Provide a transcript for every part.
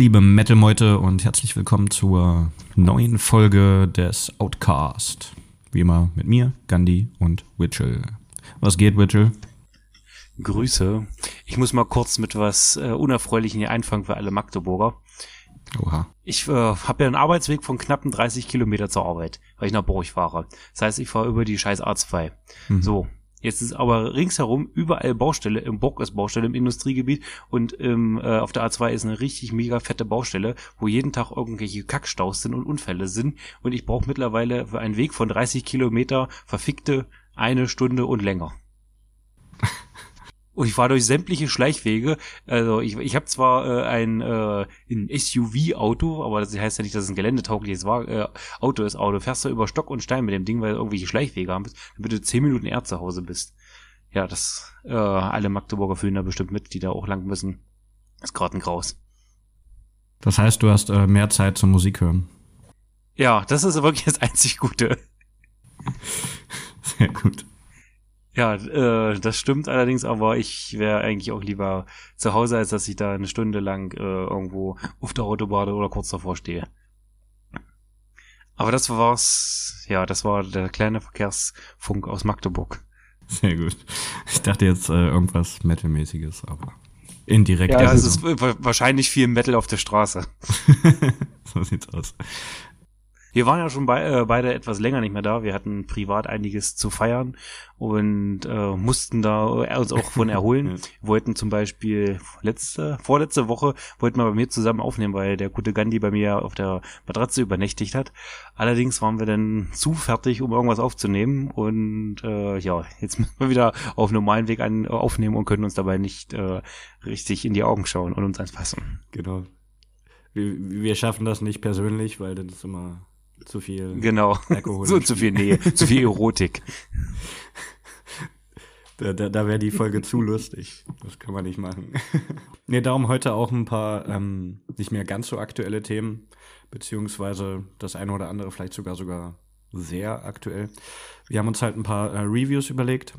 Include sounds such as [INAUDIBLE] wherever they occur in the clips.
Liebe Metal-Meute und herzlich willkommen zur neuen Folge des Outcast. Wie immer mit mir, Gandhi und Witchell. Was geht, Witchell? Grüße. Ich muss mal kurz mit was äh, Unerfreulichem hier einfangen für alle Magdeburger. Oha. Ich äh, habe ja einen Arbeitsweg von knappen 30 Kilometer zur Arbeit, weil ich nach Burg fahre. Das heißt, ich fahre über die scheiß A2. Mhm. So, Jetzt ist aber ringsherum überall Baustelle. Im Bock ist Baustelle im Industriegebiet und im, äh, auf der A2 ist eine richtig mega fette Baustelle, wo jeden Tag irgendwelche Kackstaus sind und Unfälle sind. Und ich brauche mittlerweile für einen Weg von 30 Kilometer verfickte eine Stunde und länger. [LAUGHS] Und ich fahre durch sämtliche Schleichwege. Also ich, ich habe zwar äh, ein, äh, ein SUV-Auto, aber das heißt ja nicht, dass es ein geländetaugliches äh, Auto ist. Auto fährst du über Stock und Stein mit dem Ding, weil du irgendwelche Schleichwege haben, damit du zehn Minuten eher zu Hause bist. Ja, das äh, alle Magdeburger fühlen da bestimmt mit, die da auch lang müssen. ist gerade ein Graus. Das heißt, du hast äh, mehr Zeit zum Musik hören. Ja, das ist wirklich das einzig Gute. [LAUGHS] Sehr gut. Ja, äh, das stimmt allerdings, aber ich wäre eigentlich auch lieber zu Hause, als dass ich da eine Stunde lang äh, irgendwo auf der Autobahn oder kurz davor stehe. Aber das war's, ja, das war der kleine Verkehrsfunk aus Magdeburg. Sehr gut. Ich dachte jetzt äh, irgendwas Metalmäßiges, aber indirekt. Ja, es ist wahrscheinlich viel Metal auf der Straße. [LAUGHS] so sieht's aus. Wir waren ja schon bei, äh, beide etwas länger nicht mehr da. Wir hatten privat einiges zu feiern und äh, mussten da uns auch von [LAUGHS] erholen. Wir wollten zum Beispiel letzte, vorletzte Woche wollten wir bei mir zusammen aufnehmen, weil der gute Gandhi bei mir auf der Matratze übernächtigt hat. Allerdings waren wir dann zu fertig, um irgendwas aufzunehmen und äh, ja, jetzt [LAUGHS] müssen wir wieder auf normalen Weg an, aufnehmen und können uns dabei nicht äh, richtig in die Augen schauen und uns anfassen. Genau. Wir, wir schaffen das nicht persönlich, weil das ist immer zu viel genau. Alkohol. [LAUGHS] so zu viel Nähe, zu viel Erotik. [LAUGHS] Da, da, da wäre die Folge zu lustig. Das kann man nicht machen. [LAUGHS] nee, darum heute auch ein paar ähm, nicht mehr ganz so aktuelle Themen, beziehungsweise das eine oder andere vielleicht sogar sogar sehr aktuell. Wir haben uns halt ein paar äh, Reviews überlegt.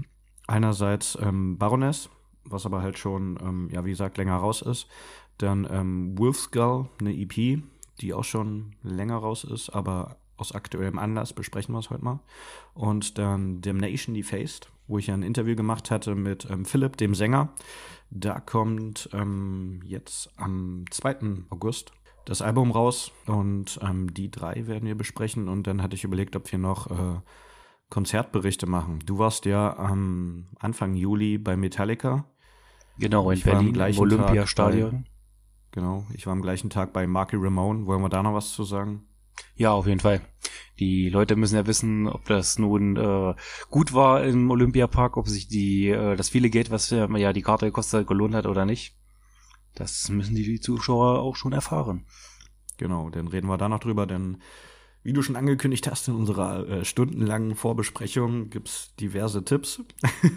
Einerseits ähm, Baroness, was aber halt schon, ähm, ja, wie gesagt, länger raus ist. Dann ähm, Wolfskull, eine EP, die auch schon länger raus ist, aber aus aktuellem Anlass besprechen wir es heute mal. Und dann Damnation Defaced, wo ich ein Interview gemacht hatte mit ähm, Philipp, dem Sänger. Da kommt ähm, jetzt am 2. August das Album raus und ähm, die drei werden wir besprechen. Und dann hatte ich überlegt, ob wir noch äh, Konzertberichte machen. Du warst ja am Anfang Juli bei Metallica. Genau, in ich Berlin, im Olympiastadion. Genau, ich war am gleichen Tag bei Marky Ramone. Wollen wir da noch was zu sagen? Ja, auf jeden Fall. Die Leute müssen ja wissen, ob das nun äh, gut war im Olympiapark, ob sich die äh, das viele Geld, was äh, ja die Karte gekostet hat, gelohnt hat oder nicht. Das müssen die Zuschauer auch schon erfahren. Genau, dann reden wir da noch drüber, denn wie du schon angekündigt hast in unserer äh, stundenlangen Vorbesprechung gibt's diverse Tipps.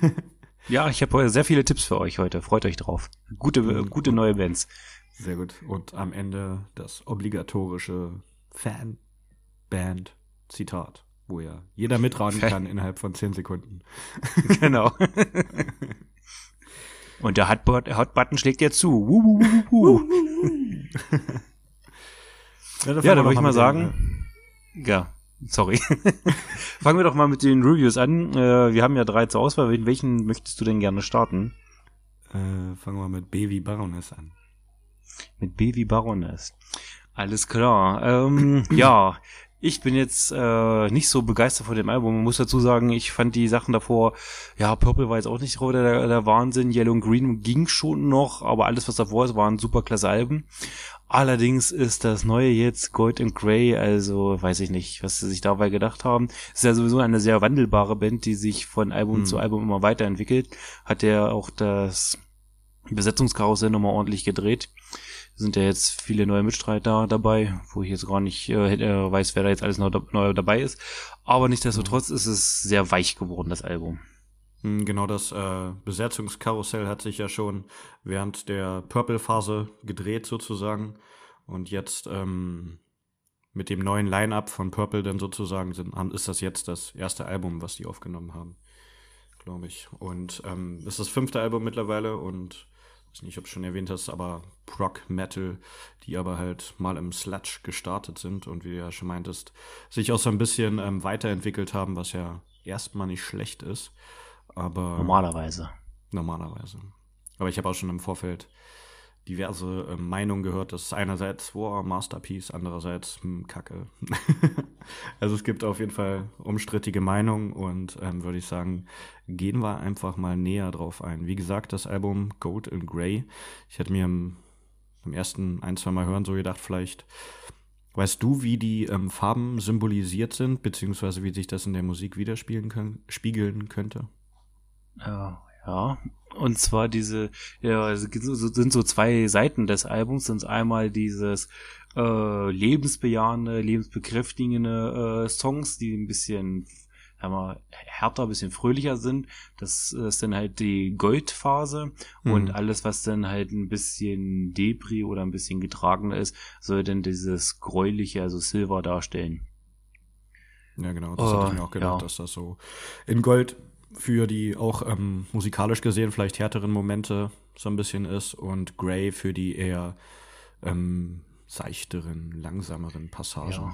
[LAUGHS] ja, ich habe sehr viele Tipps für euch heute. Freut euch drauf. Gute, mhm. gute neue Bands. Sehr gut. Und am Ende das obligatorische Fan-Band-Zitat, wo ja jeder mitraten kann innerhalb von zehn Sekunden. [LAUGHS] Genau. Und der Hot-Button schlägt ja zu. Wuh, wuh, wuh, ja, ja da würde ich mal sagen, den, ja, sorry. [LAUGHS] Fangen wir doch mal mit den Reviews an. Äh, wir haben ja drei zur Auswahl. Welchen möchtest du denn gerne starten? Äh, fangen wir mit Baby Baroness an. Mit Baby Baroness. Alles klar. Ähm, [CLEARS THROAT] ja, ich bin jetzt äh, nicht so begeistert von dem Album. Man muss dazu sagen, ich fand die Sachen davor, ja, Purple war jetzt auch nicht der, der Wahnsinn, Yellow and Green ging schon noch, aber alles, was davor ist, waren super klasse Alben. Allerdings ist das neue jetzt Gold and Grey, also weiß ich nicht, was sie sich dabei gedacht haben. ist ja sowieso eine sehr wandelbare Band, die sich von Album hm. zu Album immer weiterentwickelt. Hat ja auch das Besetzungskarussell nochmal ordentlich gedreht sind ja jetzt viele neue Mitstreiter dabei, wo ich jetzt gar nicht äh, äh, weiß, wer da jetzt alles neu, neu dabei ist. Aber nichtsdestotrotz mhm. ist es sehr weich geworden, das Album. Hm, genau, das äh, Besetzungskarussell hat sich ja schon während der Purple-Phase gedreht sozusagen. Und jetzt ähm, mit dem neuen Line-Up von Purple dann sozusagen sind, ist das jetzt das erste Album, was die aufgenommen haben, glaube ich. Und ähm, ist das fünfte Album mittlerweile und weiß nicht, ob du schon erwähnt hast, aber Prog Metal, die aber halt mal im Sludge gestartet sind und wie du ja schon meintest, sich auch so ein bisschen ähm, weiterentwickelt haben, was ja erstmal nicht schlecht ist. Aber normalerweise. Normalerweise. Aber ich habe auch schon im Vorfeld diverse äh, Meinungen gehört, dass einerseits, wow, Masterpiece, andererseits, hm, Kacke. [LAUGHS] also es gibt auf jeden Fall umstrittige Meinungen und ähm, würde ich sagen, gehen wir einfach mal näher drauf ein. Wie gesagt, das Album Gold and Grey, ich hätte mir im, im ersten ein, zwei Mal hören so gedacht, vielleicht weißt du, wie die ähm, Farben symbolisiert sind, beziehungsweise wie sich das in der Musik widerspiegeln können, spiegeln könnte? Ja, ja, und zwar diese, ja, sind so zwei Seiten des Albums. Sind einmal dieses äh, lebensbejahende, lebensbekräftigende äh, Songs, die ein bisschen wir, härter, ein bisschen fröhlicher sind. Das ist dann halt die Goldphase mhm. und alles, was dann halt ein bisschen Debris oder ein bisschen getragener ist, soll dann dieses gräuliche, also Silver darstellen. Ja, genau, das uh, hatte ich mir auch gedacht, ja. dass das so in Gold für die auch ähm, musikalisch gesehen vielleicht härteren Momente so ein bisschen ist und Grey für die eher ähm, seichteren, langsameren Passagen. Ja.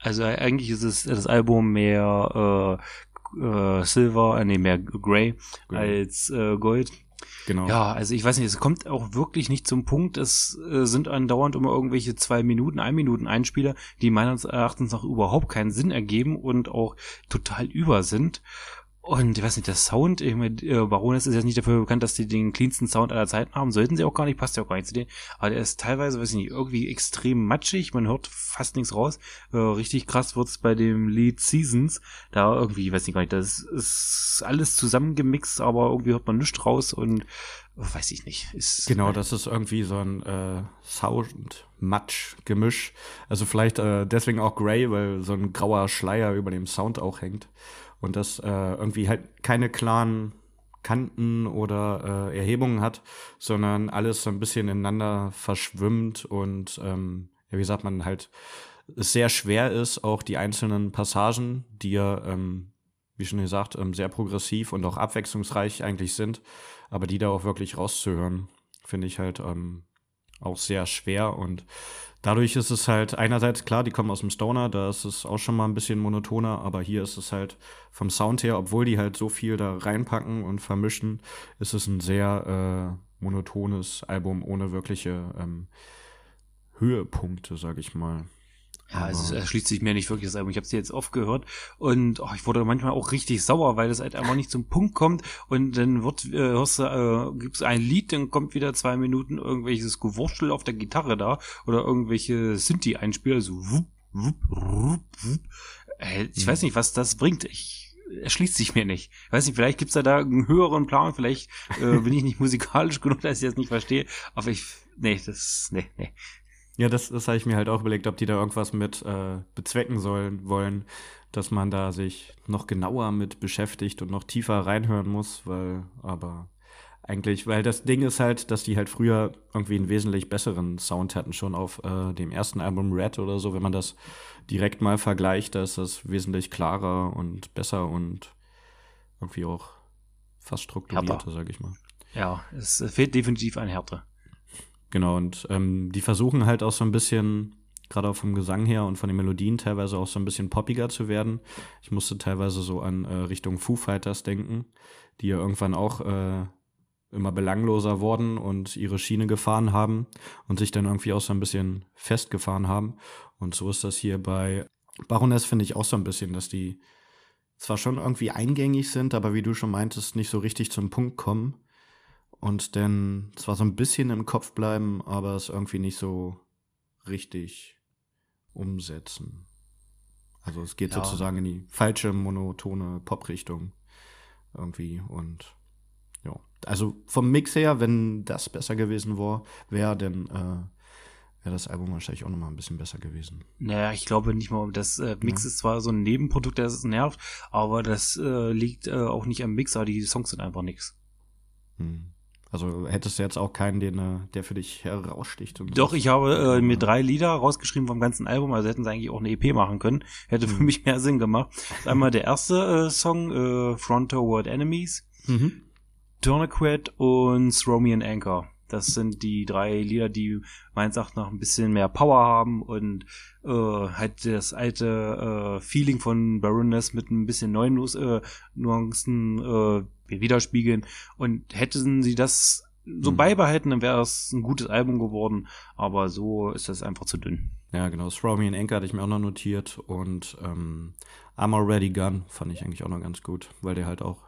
Also eigentlich ist es das Album mehr äh, äh, Silver, äh, nee, mehr Grey, Grey. als äh, Gold. Genau. Ja, also ich weiß nicht, es kommt auch wirklich nicht zum Punkt. Es äh, sind andauernd immer irgendwelche zwei Minuten, ein Minuten Einspieler, die meines Erachtens noch überhaupt keinen Sinn ergeben und auch total über sind. Und ich weiß nicht, der Sound, ich meine, äh, Baroness ist jetzt nicht dafür bekannt, dass die den cleansten Sound aller Zeiten haben. Sollten sie auch gar nicht, passt ja auch gar nicht zu denen. Aber der ist teilweise, weiß ich nicht, irgendwie extrem matschig. Man hört fast nichts raus. Äh, richtig krass wird's bei dem Lied Seasons. Da irgendwie, weiß ich gar nicht, das ist alles zusammengemixt, aber irgendwie hört man nichts raus und weiß ich nicht. Ist genau, das ist irgendwie so ein äh, Sound-Matsch-Gemisch. Also vielleicht äh, deswegen auch Grey, weil so ein grauer Schleier über dem Sound auch hängt und das äh, irgendwie halt keine klaren Kanten oder äh, Erhebungen hat, sondern alles so ein bisschen ineinander verschwimmt und ähm, ja, wie sagt man halt, es sehr schwer ist, auch die einzelnen Passagen, die ja, ähm, wie schon gesagt, ähm, sehr progressiv und auch abwechslungsreich eigentlich sind, aber die da auch wirklich rauszuhören, finde ich halt ähm, auch sehr schwer und dadurch ist es halt einerseits klar, die kommen aus dem Stoner, da ist es auch schon mal ein bisschen monotoner, aber hier ist es halt vom Sound her, obwohl die halt so viel da reinpacken und vermischen, ist es ein sehr äh, monotones Album ohne wirkliche ähm, Höhepunkte, sag ich mal. Ja, es erschließt sich mir nicht wirklich das Album. Ich habe es jetzt oft gehört und oh, ich wurde manchmal auch richtig sauer, weil es halt einfach nicht zum Punkt kommt und dann wird äh, hörst du, äh, gibt's ein Lied, dann kommt wieder zwei Minuten irgendwelches Gewurschtel auf der Gitarre da oder irgendwelche Synthi-Einspieler, so wupp, wupp, wupp, wupp. Äh, ich mhm. weiß nicht, was das bringt. Ich erschließt sich mir nicht. Ich weiß nicht, vielleicht gibt's da, da einen höheren Plan, vielleicht äh, bin ich nicht musikalisch [LAUGHS] genug, dass ich das nicht verstehe, aber ich, nee, das, nee, nee. Ja, das, das habe ich mir halt auch überlegt, ob die da irgendwas mit äh, bezwecken sollen, wollen, dass man da sich noch genauer mit beschäftigt und noch tiefer reinhören muss, weil, aber eigentlich, weil das Ding ist halt, dass die halt früher irgendwie einen wesentlich besseren Sound hatten, schon auf äh, dem ersten Album Red oder so, wenn man das direkt mal vergleicht, da ist das wesentlich klarer und besser und irgendwie auch fast strukturierter, sag ich mal. Ja, es fehlt definitiv ein Härte. Genau, und ähm, die versuchen halt auch so ein bisschen, gerade auch vom Gesang her und von den Melodien teilweise auch so ein bisschen poppiger zu werden. Ich musste teilweise so an äh, Richtung Foo Fighters denken, die ja irgendwann auch äh, immer belangloser wurden und ihre Schiene gefahren haben und sich dann irgendwie auch so ein bisschen festgefahren haben. Und so ist das hier bei Baroness, finde ich auch so ein bisschen, dass die zwar schon irgendwie eingängig sind, aber wie du schon meintest, nicht so richtig zum Punkt kommen und dann zwar so ein bisschen im Kopf bleiben, aber es irgendwie nicht so richtig umsetzen. Also es geht ja. sozusagen in die falsche monotone Pop-Richtung irgendwie und ja. Also vom Mix her, wenn das besser gewesen wäre, wäre dann äh, wäre das Album wahrscheinlich auch nochmal ein bisschen besser gewesen. Naja, ich glaube nicht mal, das äh, Mix ja. ist zwar so ein Nebenprodukt, das nervt, aber das äh, liegt äh, auch nicht am Mix, aber die Songs sind einfach nix. Hm. Also hättest du jetzt auch keinen, den, äh, der für dich heraussticht. Doch, ich habe äh, mir drei Lieder rausgeschrieben vom ganzen Album, also hätten sie eigentlich auch eine EP machen können. Hätte für mhm. mich mehr Sinn gemacht. Einmal der erste äh, Song, äh, Front Toward Enemies, mhm. Tourniquet und Throw Me an Anchor. Das sind die drei Lieder, die meines Erachtens noch ein bisschen mehr Power haben und äh, halt das alte äh, Feeling von Baroness mit ein bisschen neuen äh, Nuancen äh, widerspiegeln. Und hätten sie das so Mhm. beibehalten, dann wäre es ein gutes Album geworden. Aber so ist das einfach zu dünn. Ja, genau. Throw Me an Anchor hatte ich mir auch noch notiert. Und ähm, I'm Already Gone fand ich eigentlich auch noch ganz gut, weil der halt auch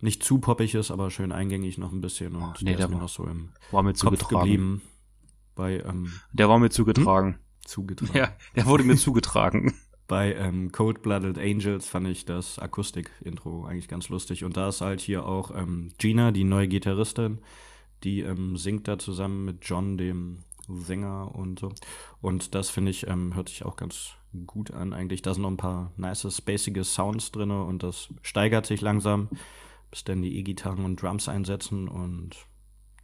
nicht zu poppig ist, aber schön eingängig noch ein bisschen. Und Oh, nee, der der ist mir war- noch so im War mir Kopf zugetragen. geblieben. Bei, ähm, Der war mir zugetragen. zugetragen. Ja, der wurde mir zugetragen. Bei ähm, Cold Blooded Angels fand ich das Akustik-Intro eigentlich ganz lustig. Und da ist halt hier auch ähm, Gina, die neue Gitarristin, die ähm, singt da zusammen mit John, dem Sänger und so. Und das finde ich, ähm, hört sich auch ganz gut an eigentlich. Da sind noch ein paar nice, spacige Sounds drin und das steigert sich langsam, bis dann die E-Gitarren und Drums einsetzen und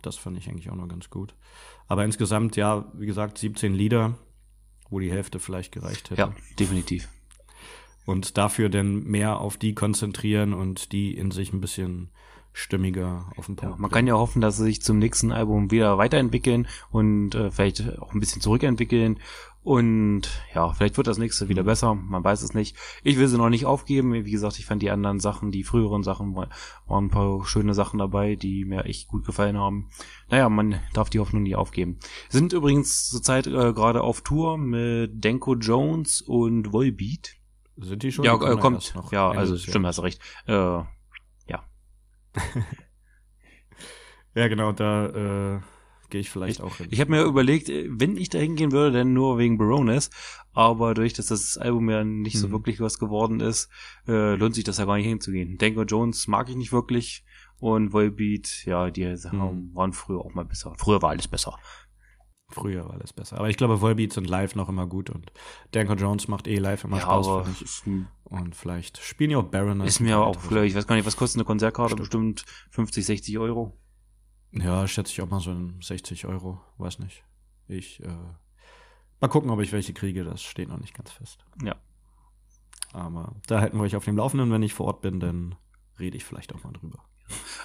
das fand ich eigentlich auch noch ganz gut. Aber insgesamt, ja, wie gesagt, 17 Lieder, wo die Hälfte vielleicht gereicht hätte Ja, definitiv. und dafür dann mehr auf die konzentrieren und die in sich ein bisschen stimmiger auf den Ja, Punkt. man kann ja hoffen, dass sie sich zum nächsten Album wieder weiterentwickeln und äh, vielleicht auch ein bisschen zurückentwickeln. Und ja, vielleicht wird das nächste wieder besser. Man weiß es nicht. Ich will sie noch nicht aufgeben. Wie gesagt, ich fand die anderen Sachen, die früheren Sachen, wa- waren ein paar schöne Sachen dabei, die mir echt gut gefallen haben. Naja, man darf die Hoffnung nie aufgeben. Sind übrigens zurzeit äh, gerade auf Tour mit Denko Jones und Volbeat. Sind die schon? Ja, äh, kommt. noch Ja, also stimmt, hast recht. Äh, Ja, [LAUGHS] genau, da äh, gehe ich vielleicht auch hin. Ich habe mir überlegt, äh, wenn ich da hingehen würde, dann nur wegen Baroness. Aber durch dass das Album ja nicht so Mhm. wirklich was geworden ist, äh, lohnt sich das ja gar nicht hinzugehen. Denko Jones mag ich nicht wirklich. Und Volbeat, ja, die Sachen Mhm. waren früher auch mal besser. Früher war alles besser. Früher war alles besser. Aber ich glaube, Volbeats sind live noch immer gut und Danko Jones macht eh live immer Ja, Spaß. aber ich. Und vielleicht spielen ja auch Baroness. ist mir auch, vielleicht, ich weiß gar nicht, was kostet eine Konzertkarte? Stimmt. Bestimmt 50, 60 Euro. Ja, schätze ich auch mal so in 60 Euro. Weiß nicht. Ich, äh, mal gucken, ob ich welche kriege. Das steht noch nicht ganz fest. Ja. Aber da halten wir euch auf dem Laufenden. Wenn ich vor Ort bin, dann rede ich vielleicht auch mal drüber.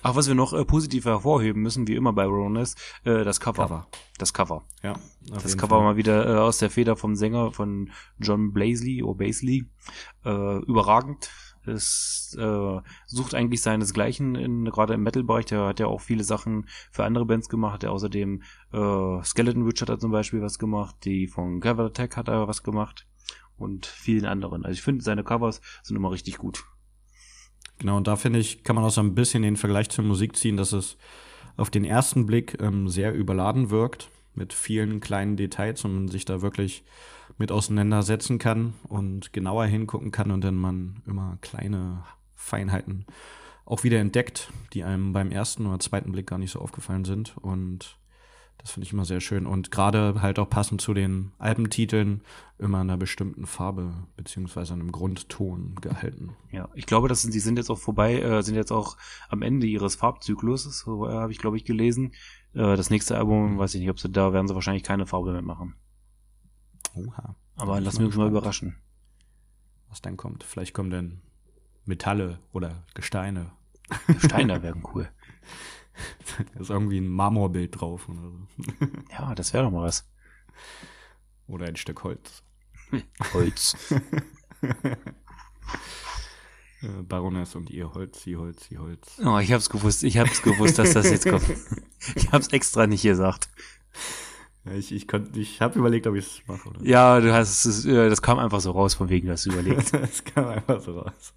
Ach, was wir noch äh, positiv hervorheben müssen, wie immer bei Baroness, äh, das Cover. Cover. Das Cover. Ja. Das Cover Fall. mal wieder äh, aus der Feder vom Sänger von John Blaisley oder Baisley. Äh, überragend. Es äh, sucht eigentlich seinesgleichen in gerade im Metal-Bereich. Der hat ja auch viele Sachen für andere Bands gemacht. Der außerdem äh, Skeleton Witch hat er zum Beispiel was gemacht. Die von Cover Attack hat er was gemacht und vielen anderen. Also ich finde seine Covers sind immer richtig gut. Genau, und da finde ich, kann man auch so ein bisschen den Vergleich zur Musik ziehen, dass es auf den ersten Blick ähm, sehr überladen wirkt mit vielen kleinen Details und man sich da wirklich mit auseinandersetzen kann und genauer hingucken kann und dann man immer kleine Feinheiten auch wieder entdeckt, die einem beim ersten oder zweiten Blick gar nicht so aufgefallen sind. Und das finde ich immer sehr schön. Und gerade halt auch passend zu den Albentiteln immer in einer bestimmten Farbe beziehungsweise einem Grundton gehalten. Ja, ich glaube, das sind, die sind jetzt auch vorbei, äh, sind jetzt auch am Ende ihres Farbzykluses, so äh, habe ich, glaube ich, gelesen. Äh, das nächste Album, weiß ich nicht, ob sie da werden sie wahrscheinlich keine Farbe mehr machen. Oha. Aber Bin ich lassen mal überraschen. Was dann kommt. Vielleicht kommen dann Metalle oder Gesteine. Steine wären cool. Da [LAUGHS] ist irgendwie ein Marmorbild drauf oder so. [LAUGHS] Ja, das wäre doch mal was. Oder ein Stück Holz. Holz. [LAUGHS] Äh, Baroness und ihr Holz, sie Holz, sie Holz. Oh, ich hab's gewusst, ich hab's gewusst, dass das jetzt kommt. Ich hab's extra nicht gesagt. Ja, ich ich, konnt- ich habe überlegt, ob ich es mache. Oder? Ja, du hast es, äh, das kam einfach so raus, von wegen, du hast überlegt. [LAUGHS] das kam einfach so raus.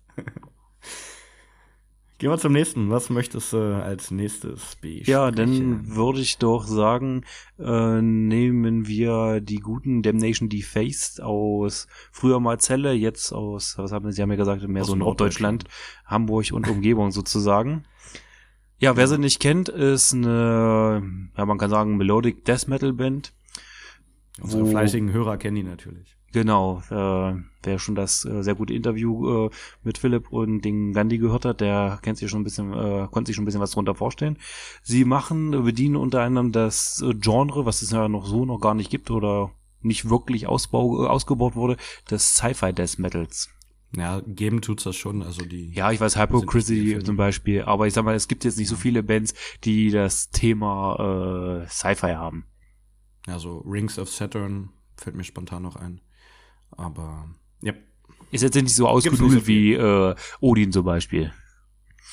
Gehen wir zum nächsten. Was möchtest du als nächstes besprechen? Ja, dann würde ich doch sagen, äh, nehmen wir die guten Damnation Defaced aus früher mal Celle, jetzt aus, was haben Sie, Sie haben ja gesagt, mehr Aus so Norddeutschland, Hamburg und Umgebung sozusagen. Ja, wer sie nicht kennt, ist eine, ja, man kann sagen, Melodic Death Metal Band. Unsere wo- fleißigen Hörer kennen die natürlich. Genau, äh, wer schon das äh, sehr gute Interview äh, mit Philipp und den Gandhi gehört hat, der kennt sich schon ein bisschen, äh, konnte sich schon ein bisschen was drunter vorstellen. Sie machen, bedienen unter anderem das äh, Genre, was es ja noch so noch gar nicht gibt oder nicht wirklich Ausbau, äh, ausgebaut wurde, des Sci-Fi Death Metals. Ja, geben tut's das schon, also die. Ja, ich weiß, Hypocrisy zum Beispiel, aber ich sag mal, es gibt jetzt nicht so viele Bands, die das Thema äh, Sci-Fi haben. Ja, so Rings of Saturn fällt mir spontan noch ein. Aber, ja. Ist jetzt nicht so ausgedudelt so wie äh, Odin zum Beispiel.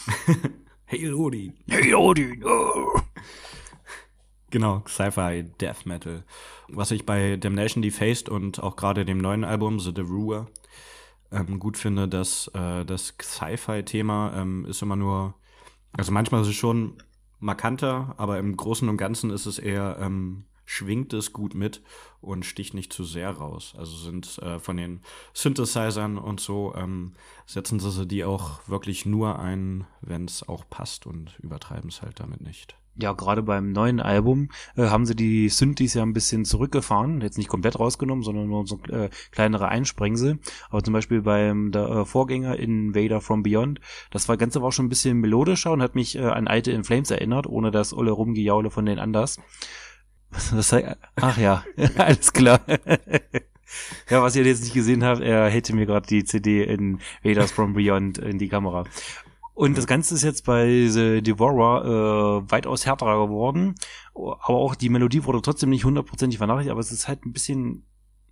[LAUGHS] Hail Odin. Hail Odin. Oh. Genau, Sci-Fi, Death Metal. Was ich bei Damnation Defaced und auch gerade dem neuen Album The Deruer ähm, gut finde, dass äh, das Sci-Fi-Thema ähm, ist immer nur, also manchmal ist es schon markanter, aber im Großen und Ganzen ist es eher, ähm, schwingt es gut mit und sticht nicht zu sehr raus. Also sind äh, von den Synthesizern und so, ähm, setzen sie die auch wirklich nur ein, wenn es auch passt und übertreiben es halt damit nicht ja, gerade beim neuen Album äh, haben sie die Synthes ja ein bisschen zurückgefahren, jetzt nicht komplett rausgenommen, sondern nur so äh, kleinere Einsprengsel. Aber zum Beispiel beim der, äh, Vorgänger Invader from Beyond, das war Ganze war schon ein bisschen melodischer und hat mich äh, an alte In Flames erinnert, ohne das olle Rumgejaule von den Anders. Das ach ja, [LAUGHS] alles klar. [LAUGHS] Ja, was ihr jetzt nicht gesehen habt, er hätte mir gerade die CD in Invaders from Beyond in die Kamera. Und das Ganze ist jetzt bei The Devourer äh, weitaus härter geworden. Aber auch die Melodie wurde trotzdem nicht hundertprozentig vernachlässigt, aber es ist halt ein bisschen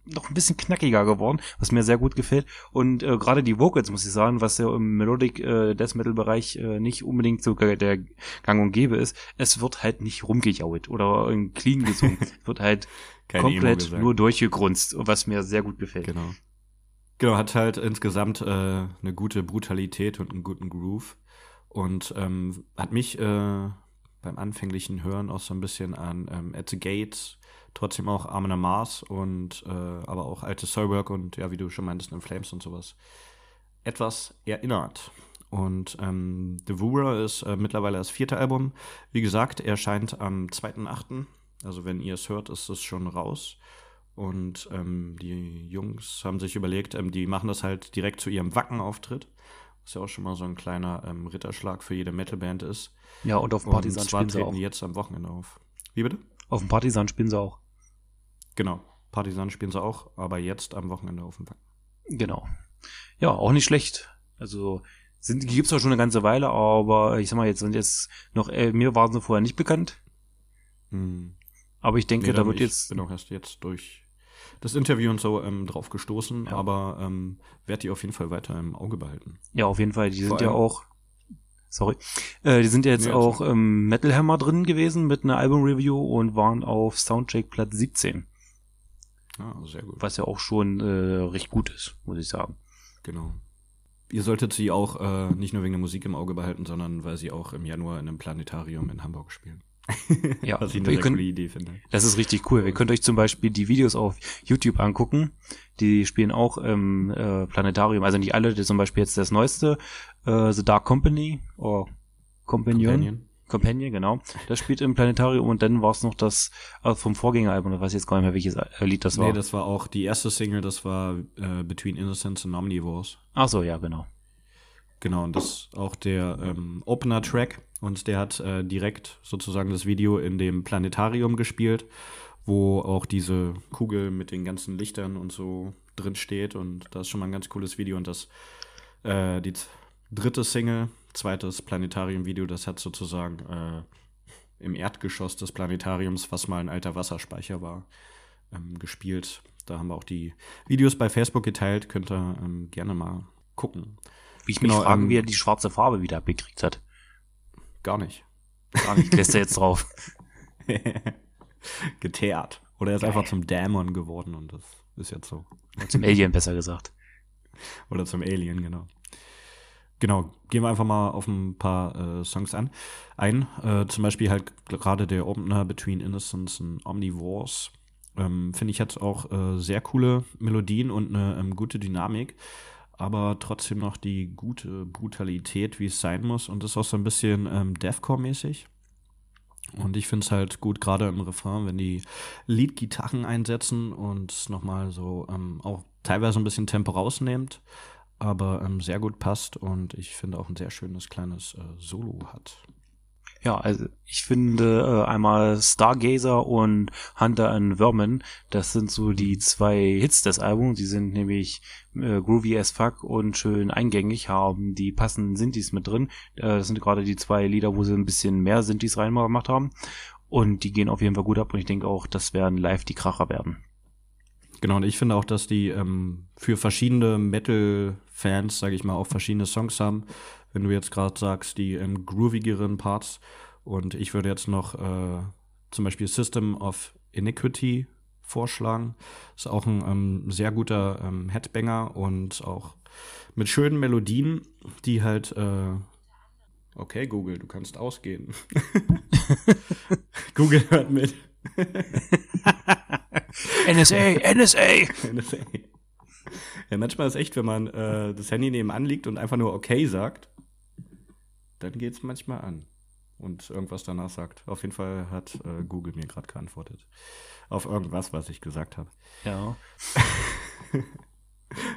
noch ein bisschen knackiger geworden, was mir sehr gut gefällt. Und äh, gerade die Vocals, muss ich sagen, was ja im Melodic äh, Death Metal Bereich äh, nicht unbedingt so der Gang und Gäbe ist, es wird halt nicht rumgejault oder in clean gesungen. es wird halt [LAUGHS] komplett nur durchgegrunzt, was mir sehr gut gefällt. Genau. Genau, hat halt insgesamt äh, eine gute Brutalität und einen guten Groove. Und ähm, hat mich äh, beim anfänglichen Hören auch so ein bisschen an ähm, At the Gates, trotzdem auch Armin Mars und äh, aber auch alte Soulwork und ja, wie du schon meintest, in Flames und sowas etwas erinnert. Und ähm, The Wooer ist äh, mittlerweile das vierte Album. Wie gesagt, erscheint am 2.8. Also wenn ihr es hört, ist es schon raus. Und ähm, die Jungs haben sich überlegt, ähm, die machen das halt direkt zu ihrem Wacken-Auftritt. Was ja auch schon mal so ein kleiner ähm, Ritterschlag für jede Metalband ist. Ja, und auf dem Partisan und zwar spielen sie auch. jetzt am Wochenende auf. Wie bitte? Auf dem Partisan spielen sie auch. Genau. Partisan spielen sie auch, aber jetzt am Wochenende auf dem Wacken. Genau. Ja, auch nicht schlecht. Also sind, die gibt's auch schon eine ganze Weile, aber ich sag mal, jetzt sind jetzt noch, äh, mir waren sie vorher nicht bekannt. Hm. Aber ich denke, nee, da wird jetzt. Ich bin auch erst jetzt durch das Interview und so ähm, drauf gestoßen, ja. aber ähm, werde die auf jeden Fall weiter im Auge behalten. Ja, auf jeden Fall. Die Vor sind ja auch, sorry, äh, die sind ja jetzt nee, auch im ähm, Metal Hammer drin gewesen mit einer Album-Review und waren auf Soundcheck Platz 17. Ah, sehr gut. Was ja auch schon äh, recht gut ist, muss ich sagen. Genau. Ihr solltet sie auch äh, nicht nur wegen der Musik im Auge behalten, sondern weil sie auch im Januar in einem Planetarium in Hamburg spielen. [LAUGHS] ja, was ich eine könnt, coole Idee finde. Das ist richtig cool. Ihr könnt euch zum Beispiel die Videos auf YouTube angucken. Die spielen auch im äh, Planetarium. Also nicht alle, zum Beispiel jetzt das neueste, äh, The Dark Company oder Companion. Companion. Companion, genau. Das spielt im Planetarium und dann war es noch das also vom Vorgängeralbum, ich weiß jetzt gar nicht mehr, welches äh, Lied das war. Nee, das war auch die erste Single, das war äh, Between Innocence and Omnivores. Ach so, ja, genau. Genau, und das ist auch der ähm, Opener-Track und der hat äh, direkt sozusagen das Video in dem Planetarium gespielt, wo auch diese Kugel mit den ganzen Lichtern und so drin steht. Und das ist schon mal ein ganz cooles Video. Und das, äh, die dritte Single, zweites Planetarium-Video, das hat sozusagen äh, im Erdgeschoss des Planetariums, was mal ein alter Wasserspeicher war, ähm, gespielt. Da haben wir auch die Videos bei Facebook geteilt. Könnt ihr ähm, gerne mal gucken. Wie ich mich genau, fragen, ähm, wie er die schwarze Farbe wieder abgekriegt hat. Gar nicht. Gar nicht, lässt er jetzt drauf. [LAUGHS] Geteert. Oder er ist Geil. einfach zum Dämon geworden und das ist jetzt so. Zum Alien besser gesagt. Oder zum Alien, genau. Genau, gehen wir einfach mal auf ein paar äh, Songs an. Ein, äh, zum Beispiel halt gerade der Opener Between Innocence and Omnivores. Ähm, Finde ich jetzt auch äh, sehr coole Melodien und eine ähm, gute Dynamik aber trotzdem noch die gute Brutalität, wie es sein muss. Und das ist auch so ein bisschen ähm, Deathcore-mäßig. Und ich finde es halt gut, gerade im Refrain, wenn die Lead-Gitarren einsetzen und es nochmal so ähm, auch teilweise ein bisschen Tempo rausnimmt, aber ähm, sehr gut passt und ich finde auch ein sehr schönes kleines äh, Solo hat. Ja, also ich finde äh, einmal Stargazer und Hunter and Vermin, das sind so die zwei Hits des Albums. Die sind nämlich äh, groovy as fuck und schön eingängig, haben die passenden Synthes mit drin. Äh, das sind gerade die zwei Lieder, wo sie ein bisschen mehr Synthes reingemacht haben. Und die gehen auf jeden Fall gut ab und ich denke auch, das werden live die Kracher werden. Genau, und ich finde auch, dass die ähm, für verschiedene Metal-Fans, sage ich mal, auch verschiedene Songs haben. Wenn du jetzt gerade sagst, die ähm, groovigeren Parts. Und ich würde jetzt noch äh, zum Beispiel System of Iniquity vorschlagen. Ist auch ein ähm, sehr guter ähm, Headbanger und auch mit schönen Melodien, die halt äh, Okay, Google, du kannst ausgehen. [LAUGHS] Google hört mit. NSA, NSA. NSA. Ja, manchmal ist echt, wenn man äh, das Handy nebenan liegt und einfach nur okay sagt, dann geht es manchmal an und irgendwas danach sagt. Auf jeden Fall hat äh, Google mir gerade geantwortet. Auf irgendwas, was ich gesagt habe. Ja. [LAUGHS]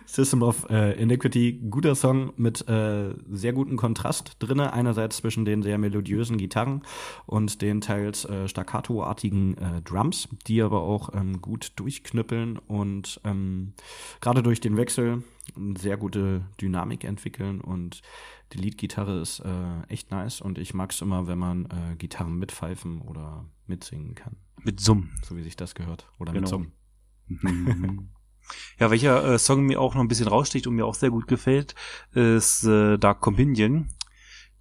System of äh, Iniquity, guter Song mit äh, sehr gutem Kontrast drinne. Einerseits zwischen den sehr melodiösen Gitarren und den teils äh, staccato-artigen äh, Drums, die aber auch ähm, gut durchknüppeln und ähm, gerade durch den Wechsel eine sehr gute Dynamik entwickeln und die Leadgitarre ist äh, echt nice und ich mag es immer, wenn man äh, Gitarren mitpfeifen oder mitsingen kann. Mit Summ. So wie sich das gehört. Oder Genau. mit Summen. [LAUGHS] Ja, welcher äh, Song mir auch noch ein bisschen raussticht und mir auch sehr gut gefällt, ist äh, Dark Companion.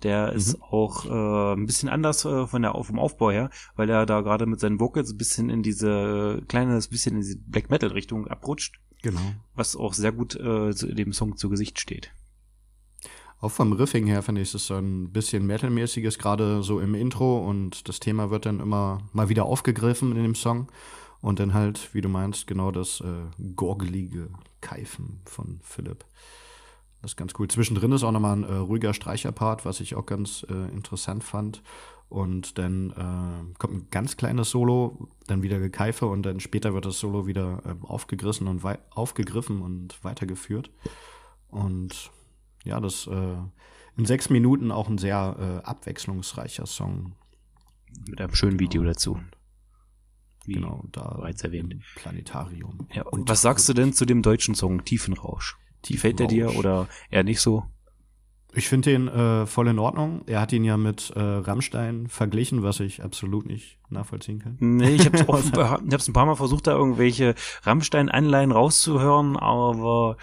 Der ist Mhm. auch äh, ein bisschen anders äh, von der vom Aufbau her, weil er da gerade mit seinen Vocals ein bisschen in diese äh, kleines bisschen in diese Black Metal Richtung abrutscht, Genau. was auch sehr gut äh, dem Song zu Gesicht steht. Auch vom Riffing her finde ich es so ein bisschen Metal-mäßiges, gerade so im Intro und das Thema wird dann immer mal wieder aufgegriffen in dem Song und dann halt, wie du meinst, genau das äh, gorgelige Keifen von Philipp. Das ist ganz cool. Zwischendrin ist auch nochmal ein äh, ruhiger Streicherpart, was ich auch ganz äh, interessant fand. Und dann äh, kommt ein ganz kleines Solo, dann wieder Gekeife und dann später wird das Solo wieder ähm, aufgegriffen und aufgegriffen und weitergeführt. Und ja, das äh, in sechs Minuten auch ein sehr äh, abwechslungsreicher Song. Mit einem schönen Video dazu. Wie Genau, da bereits erwähnt. im Planetarium. Ja, und was sagst du denn zu dem deutschen Song Tiefenrausch? Gefällt der dir Tiefenrausch. oder eher nicht so? Ich finde den äh, voll in Ordnung. Er hat ihn ja mit äh, Rammstein verglichen, was ich absolut nicht nachvollziehen kann. Nee, ich habe [LAUGHS] ich hab's ein paar Mal versucht, da irgendwelche Rammstein-Anleihen rauszuhören, aber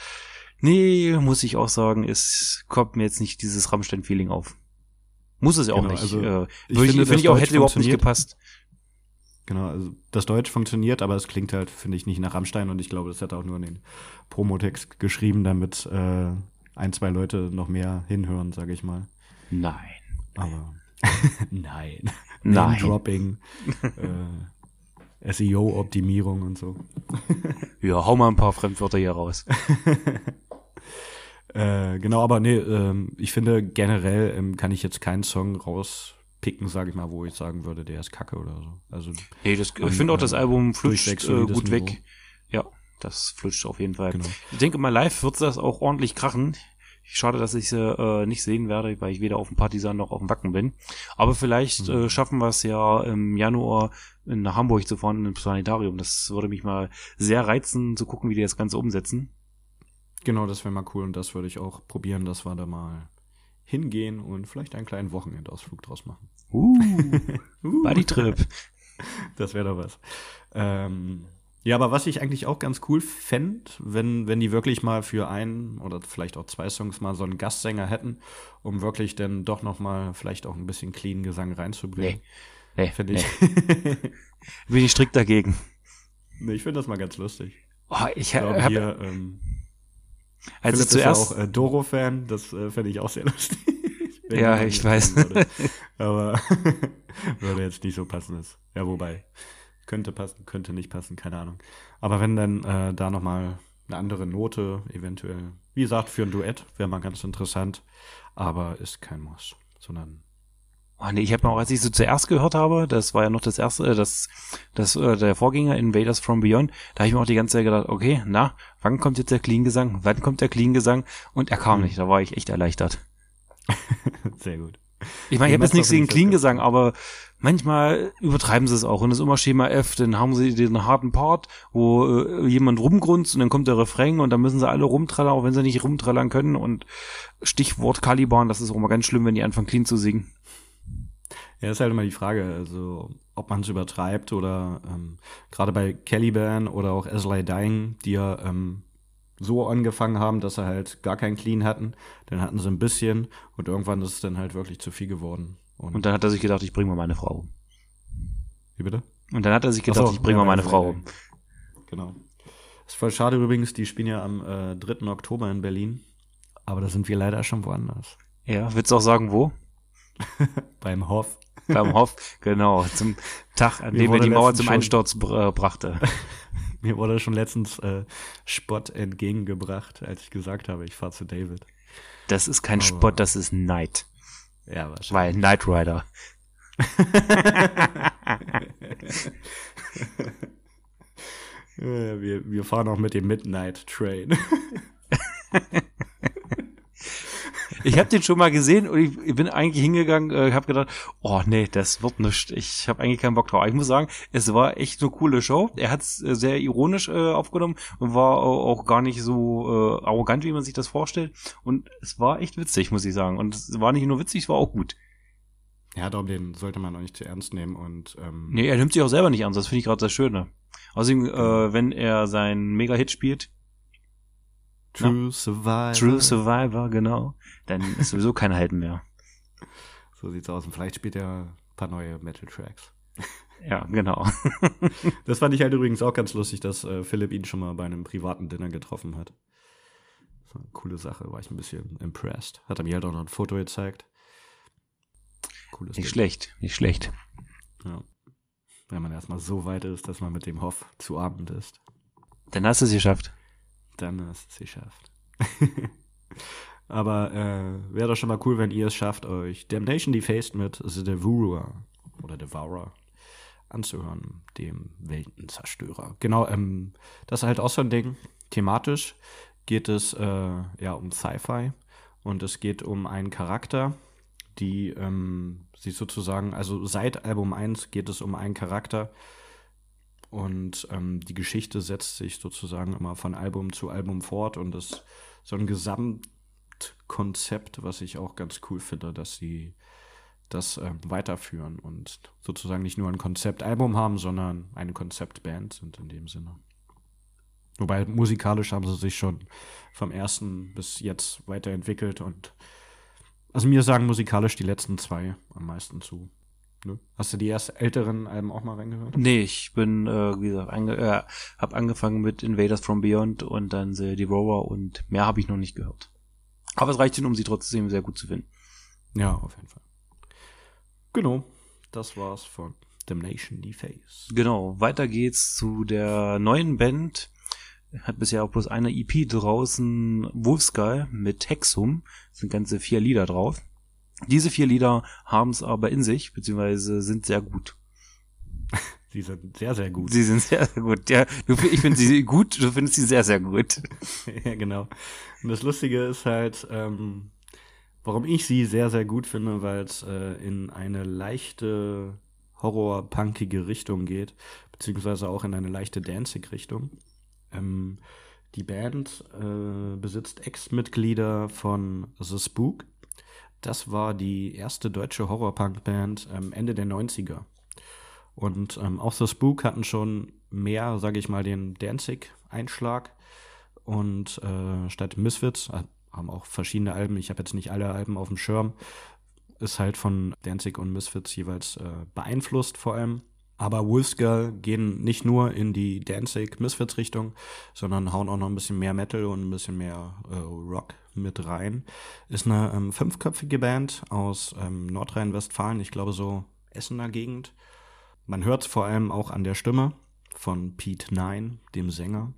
nee, muss ich auch sagen, es kommt mir jetzt nicht dieses Rammstein-Feeling auf. Muss es ja auch Genau, nicht. also äh, ich ich, finde, finde das ich auch, hätte überhaupt nicht gepasst. Genau, also das Deutsch funktioniert, aber es klingt halt, finde ich, nicht nach Rammstein und ich glaube, das hat er auch nur in den Promotext geschrieben, damit äh, ein, zwei Leute noch mehr hinhören, sage ich mal. Nein. Aber [LAUGHS] nein. Nein. Dropping, äh, SEO-Optimierung und so. [LAUGHS] Ja, hau mal ein paar Fremdwörter hier raus. [LAUGHS] Äh, genau, aber nee, ähm, ich finde generell ähm, kann ich jetzt keinen Song rauspicken, sage ich mal, wo ich sagen würde, der ist kacke oder so. Also Nee, das, ich finde auch, das Album flutscht äh, gut Niveau. weg. Ja, das flutscht auf jeden Fall. Genau. Ich denke mal, live wird das auch ordentlich krachen. Schade, dass ich sie äh, nicht sehen werde, weil ich weder auf dem Partisan noch auf dem Wacken bin. Aber vielleicht Mhm. äh, schaffen wir es ja im Januar in- nach Hamburg zu fahren ins Planetarium. Das würde mich mal sehr reizen, zu gucken, wie die das Ganze umsetzen. Genau, das wäre mal cool und das würde ich auch probieren, dass wir da mal hingehen und vielleicht einen kleinen Wochenendausflug draus machen. Uh, Bodytrip. [LAUGHS] Das wäre doch was. Ähm, ja, aber was ich eigentlich auch ganz cool fände, wenn, wenn die wirklich mal für einen oder vielleicht auch zwei Songs mal so einen Gastsänger hätten, um wirklich dann doch noch mal vielleicht auch ein bisschen clean Gesang reinzubringen. Nee, Finde ich. [LAUGHS] Bin ich strikt dagegen. nee, ich finde das mal ganz lustig. Oh, ich Ich glaube, habe, hier, ähm, als ich Philipp ist ja zuerst, auch äh, Doro-Fan, das äh, finde ich auch sehr [LAUGHS] lustig. Ja, ich weiß. Aber [LAUGHS] würde jetzt nicht so passen ist. Ja, wobei, könnte passen, könnte nicht passen, keine Ahnung. Aber wenn dann äh, da nochmal eine andere Note eventuell, wie gesagt, für ein Duett wäre mal ganz interessant, aber ist kein Muss, sondern Oh nee, ich habe auch, als ich so zuerst gehört habe, das war ja noch das erste, äh, das, das, äh, der Vorgänger Invaders from Beyond, da habe ich mir auch die ganze Zeit gedacht, okay, na, wann kommt jetzt der Clean-Gesang? Wann kommt der Clean-Gesang? Und er kam Mhm. nicht, da war ich echt erleichtert. [LAUGHS] sehr gut. Ich meine, ich habe jetzt nichts gegen Clean Gesang, aber manchmal übertreiben sie es auch und es ist immer Schema F, dann haben sie den harten Part, wo äh, jemand rumgrunzt und dann kommt der Refrain und dann müssen sie alle rumtrallern, auch wenn sie nicht rumtrallern können und Stichwort Caliban, das ist auch immer ganz schlimm, wenn die anfangen clean zu singen. Ja, ist halt immer die Frage, also ob man es übertreibt oder ähm, gerade bei Caliban oder auch As Dying, die ja ähm, so angefangen haben, dass sie halt gar keinen Clean hatten. Dann hatten sie ein bisschen und irgendwann ist es dann halt wirklich zu viel geworden. Und, und dann hat er sich gedacht, ich bringe mal meine Frau um. Wie bitte? Und dann hat er sich gedacht, so, ich bringe ja, mal meine Frau um. Genau. Ist voll schade übrigens, die spielen ja am äh, 3. Oktober in Berlin. Aber da sind wir leider schon woanders. Ja, willst du auch sagen, wo? [LAUGHS] Beim Hoff. [LAUGHS] Beim Hoff, genau. Zum Tag, an dem er die Mauer zum Einsturz br äh, brachte. [LAUGHS] Mir wurde schon letztens äh, Spott entgegengebracht, als ich gesagt habe, ich fahre zu David. Das ist kein Aber, Spott, das ist Night. Ja, wahrscheinlich. Weil Knight Rider. [LAUGHS] wir, wir fahren auch mit dem Midnight Train. Ich habe den schon mal gesehen und ich, ich bin eigentlich hingegangen, äh, habe gedacht, oh nee, das wird nichts. Ich habe eigentlich keinen Bock drauf. Ich muss sagen, es war echt eine coole Show. Er hat es äh, sehr ironisch äh, aufgenommen und war auch gar nicht so äh, arrogant, wie man sich das vorstellt. Und es war echt witzig, muss ich sagen. Und es war nicht nur witzig, es war auch gut. Ja, darum den sollte man auch nicht zu ernst nehmen und ähm Nee, er nimmt sich auch selber nicht ernst, das finde ich gerade das Schöne. Außerdem, äh, wenn er seinen Mega-Hit spielt, True ja. Survivor. True Survivor, genau. Dann ist sowieso kein Halten mehr. So sieht's aus. Und vielleicht spielt er ein paar neue Metal-Tracks. Ja, genau. [LAUGHS] das fand ich halt übrigens auch ganz lustig, dass äh, Philipp ihn schon mal bei einem privaten Dinner getroffen hat. So eine coole Sache, war ich ein bisschen impressed. Hat er mir halt auch noch ein Foto gezeigt. Cooles nicht Ding. schlecht, nicht schlecht. Ja. Wenn man erstmal so weit ist, dass man mit dem Hoff zu Abend ist. Dann hast du es geschafft. Dann hast du es geschafft. [LAUGHS] Aber äh, wäre doch schon mal cool, wenn ihr es schafft, euch Damnation Defaced mit The Devourer oder Devourer anzuhören, dem Weltenzerstörer. Genau, ähm, das ist halt auch so ein Ding. Thematisch geht es äh, ja um Sci-Fi und es geht um einen Charakter, die ähm, sie sozusagen, also seit Album 1 geht es um einen Charakter und ähm, die Geschichte setzt sich sozusagen immer von Album zu Album fort und ist so ein Gesamtkonzept, was ich auch ganz cool finde, dass sie das äh, weiterführen und sozusagen nicht nur ein Konzeptalbum haben, sondern eine Konzeptband sind in dem Sinne. Wobei musikalisch haben sie sich schon vom ersten bis jetzt weiterentwickelt und also mir sagen musikalisch die letzten zwei am meisten zu. Ne? Hast du die erst älteren Alben auch mal reingehört? Nee, ich bin, äh, wie gesagt, ange äh, hab angefangen mit Invaders from Beyond und dann The Devourer und mehr habe ich noch nicht gehört. Aber es reicht schon, um sie trotzdem sehr gut zu finden. Ja, auf jeden Fall. Genau, das war's von Damnation Deface. Genau, weiter geht's zu der neuen Band hat bisher auch bloß eine EP draußen, Wolfsky mit Hexum. Sind ganze vier Lieder drauf. Diese vier Lieder haben es aber in sich, beziehungsweise sind sehr gut. [LAUGHS] Sie sind sehr, sehr gut. Sie sind sehr, sehr gut. Ja, du, ich finde sie [LAUGHS] gut, du findest sie sehr, sehr gut. [LAUGHS] ja, genau. Und das Lustige ist halt, ähm, warum ich sie sehr, sehr gut finde, weil es äh, in eine leichte horror-punkige Richtung geht, beziehungsweise auch in eine leichte Danzig-Richtung. Ähm, die Band äh, besitzt Ex-Mitglieder von The Spook. Das war die erste deutsche Horror-Punk-Band ähm, Ende der 90er. Und ähm, auch The Spook hatten schon mehr, sage ich mal, den Danzig-Einschlag. Und äh, statt Misfits, äh, haben auch verschiedene Alben, ich habe jetzt nicht alle Alben auf dem Schirm, ist halt von Danzig und Misfits jeweils äh, beeinflusst vor allem. Aber Wolfsgirl gehen nicht nur in die Danzig Misfits Richtung, sondern hauen auch noch ein bisschen mehr Metal und ein bisschen mehr äh, Rock mit rein. Ist eine ähm, fünfköpfige Band aus ähm, Nordrhein-Westfalen, ich glaube so Essener Gegend. Man hört es vor allem auch an der Stimme von Pete Nine, dem Sänger,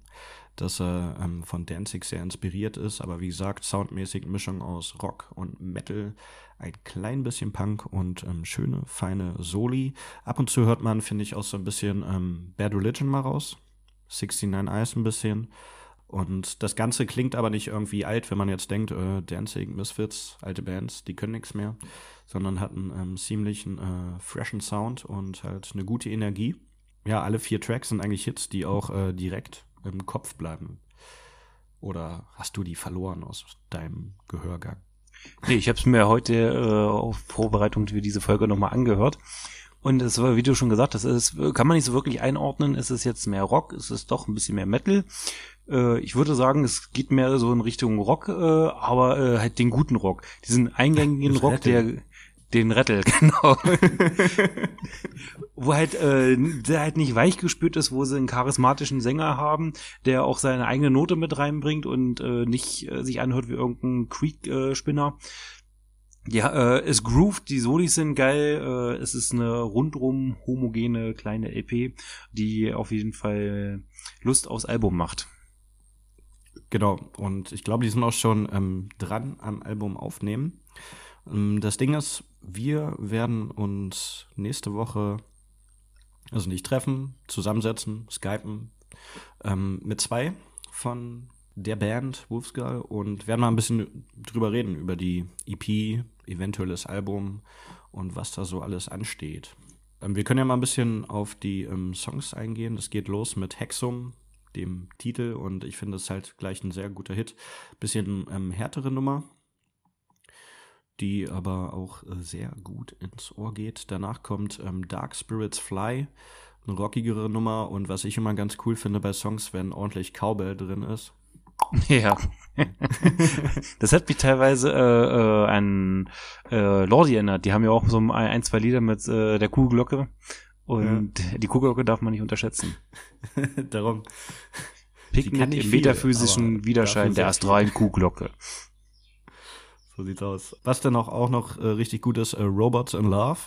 dass er ähm, von Danzig sehr inspiriert ist, aber wie gesagt, soundmäßig Mischung aus Rock und Metal ein klein bisschen Punk und ähm, schöne, feine Soli. Ab und zu hört man, finde ich, auch so ein bisschen ähm, Bad Religion mal raus. 69 Eyes ein bisschen. Und das Ganze klingt aber nicht irgendwie alt, wenn man jetzt denkt, äh, Danzig, Misfits, alte Bands, die können nichts mehr, sondern hatten ähm, ziemlichen äh, freshen Sound und halt eine gute Energie. Ja, alle vier Tracks sind eigentlich Hits, die auch äh, direkt im Kopf bleiben. Oder hast du die verloren aus deinem Gehörgang? Nee, ich habe es mir heute äh, auf Vorbereitung für diese Folge nochmal angehört. Und es war, wie du schon gesagt hast, es kann man nicht so wirklich einordnen. Ist es jetzt mehr Rock? Ist es doch ein bisschen mehr Metal? Äh, ich würde sagen, es geht mehr so in Richtung Rock, äh, aber äh, halt den guten Rock. Diesen eingängigen Rock, Rettel. der den Rettel, [LAUGHS] genau. wo halt, äh, der halt nicht weich gespürt ist, wo sie einen charismatischen Sänger haben, der auch seine eigene Note mit reinbringt und äh, nicht äh, sich anhört wie irgendein Creek-Spinner. Ja, äh, es groovt, die Solis sind geil, äh, es ist eine rundrum homogene kleine EP, die auf jeden Fall Lust aufs Album macht. Genau, und ich glaube, die sind auch schon ähm, dran am Album aufnehmen. Ähm, das Ding ist, wir werden uns nächste Woche, also nicht treffen, zusammensetzen, skypen, ähm, mit zwei von der Band Wolfskull und werden mal ein bisschen drüber reden, über die EP, eventuelles Album und was da so alles ansteht. Ähm, wir können ja mal ein bisschen auf die ähm, Songs eingehen. Das geht los mit Hexum, dem Titel, und ich finde es halt gleich ein sehr guter Hit. Bisschen ähm, härtere Nummer, die aber auch äh, sehr gut ins Ohr geht. Danach kommt ähm, Dark Spirits Fly, eine rockigere Nummer und was ich immer ganz cool finde bei Songs, wenn ordentlich Cowbell drin ist. [LAUGHS] Ja. das hat mich teilweise äh, äh, an äh, Lordi erinnert. Die haben ja auch so ein, ein zwei Lieder mit äh, der Kuhglocke. Und ja. die Kuhglocke darf man nicht unterschätzen. [LAUGHS] Darum. Picknick im metaphysischen Widerschein der astralen Kuhglocke. [LAUGHS] So sieht's aus. Was dann auch, auch noch äh, richtig gut ist, äh, Robots in Love.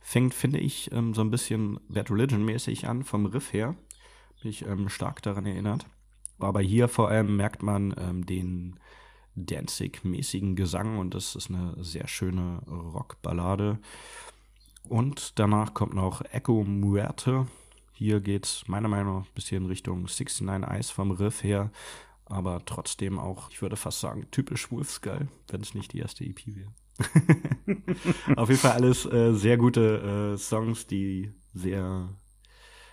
Fängt, finde ich, ähm, so ein bisschen Bad Religion mäßig an, vom Riff her. Bin ich ähm, stark daran erinnert. Aber hier vor allem merkt man ähm, den Danzig-mäßigen Gesang und das ist eine sehr schöne Rockballade. Und danach kommt noch Echo Muerte. Hier geht meiner Meinung nach ein bisschen Richtung 69 Eyes vom Riff her aber trotzdem auch, ich würde fast sagen, typisch Wolfskull, wenn es nicht die erste EP wäre. [LAUGHS] Auf jeden Fall alles äh, sehr gute äh, Songs, die sehr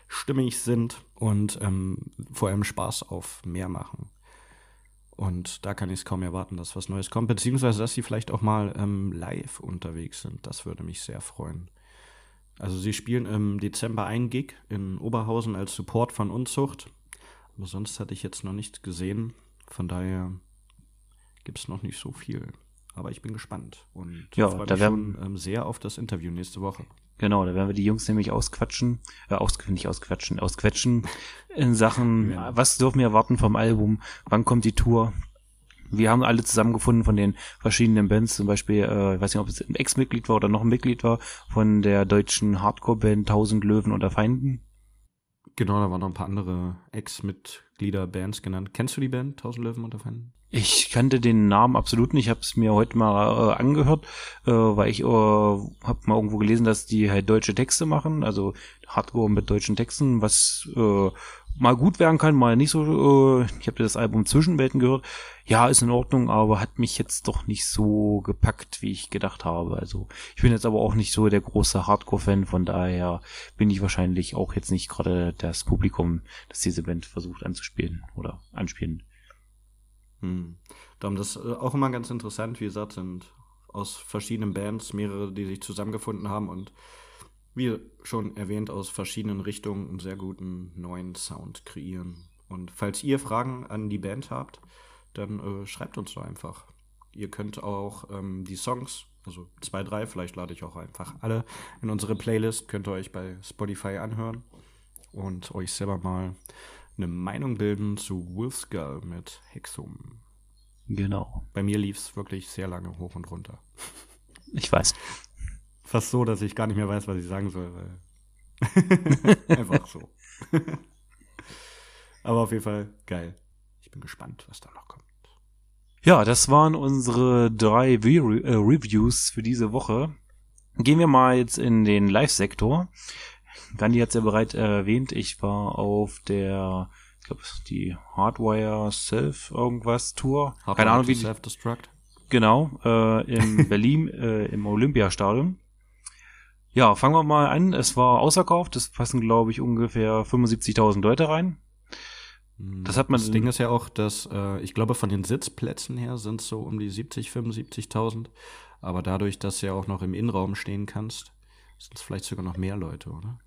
stimmig sind und ähm, vor allem Spaß auf mehr machen. Und da kann ich es kaum erwarten, dass was Neues kommt, beziehungsweise dass sie vielleicht auch mal ähm, live unterwegs sind. Das würde mich sehr freuen. Also sie spielen im Dezember ein Gig in Oberhausen als Support von Unzucht. Aber sonst hatte ich jetzt noch nichts gesehen. Von daher gibt es noch nicht so viel. Aber ich bin gespannt und ja, freue mich schon ähm, sehr auf das Interview nächste Woche. Genau, da werden wir die Jungs nämlich ausquatschen, äh, aus, nicht ausquatschen, ausquetschen in Sachen, ja. was dürfen wir erwarten vom Album, wann kommt die Tour. Wir haben alle zusammengefunden von den verschiedenen Bands, zum Beispiel, äh, ich weiß nicht, ob es ein Ex-Mitglied war oder noch ein Mitglied war, von der deutschen Hardcore-Band Tausend Löwen unter Feinden. Genau, da waren noch ein paar andere Ex-Mitglieder Bands genannt. Kennst du die Band Tausend Löwen unter Feinden? Ich kannte den Namen absolut nicht. Ich habe es mir heute mal äh, angehört, äh, weil ich äh, habe mal irgendwo gelesen, dass die halt deutsche Texte machen, also Hardcore mit deutschen Texten, was äh, mal gut werden kann, mal nicht so. Äh, ich habe das Album Zwischenwelten gehört. Ja, ist in Ordnung, aber hat mich jetzt doch nicht so gepackt, wie ich gedacht habe. Also ich bin jetzt aber auch nicht so der große Hardcore-Fan, von daher bin ich wahrscheinlich auch jetzt nicht gerade das Publikum, das diese Band versucht anzuspielen oder anspielen. Hm. Darum das ist auch immer ganz interessant, wie gesagt, sind aus verschiedenen Bands mehrere, die sich zusammengefunden haben und wie schon erwähnt, aus verschiedenen Richtungen einen sehr guten neuen Sound kreieren. Und falls ihr Fragen an die Band habt, dann äh, schreibt uns doch einfach. Ihr könnt auch ähm, die Songs, also zwei, drei, vielleicht lade ich auch einfach alle in unsere Playlist, könnt ihr euch bei Spotify anhören und euch selber mal eine Meinung bilden zu Wolfskull mit Hexum. Genau. Bei mir lief es wirklich sehr lange hoch und runter. Ich weiß fast so, dass ich gar nicht mehr weiß, was ich sagen soll. [LAUGHS] Einfach so. [LAUGHS] Aber auf jeden Fall geil. Ich bin gespannt, was da noch kommt. Ja, das waren unsere drei Re äh, Reviews für diese Woche. Gehen wir mal jetzt in den Live-Sektor. Gandhi hat es ja bereits erwähnt, ich war auf der ich glaube, die Hardwire Self irgendwas Tour. Hardwire Keine Ahnung, wie die, Self-Destruct. Genau, äh, in [LAUGHS] Berlin äh, im Olympiastadion. Ja, fangen wir mal an. Es war ausverkauft. Es passen, glaube ich, ungefähr 75.000 Leute rein. Das hat man- Das Ding ist ja auch, dass äh, ich glaube, von den Sitzplätzen her sind es so um die 70, 75.000. Aber dadurch, dass du ja auch noch im Innenraum stehen kannst, sind es vielleicht sogar noch mehr Leute, oder?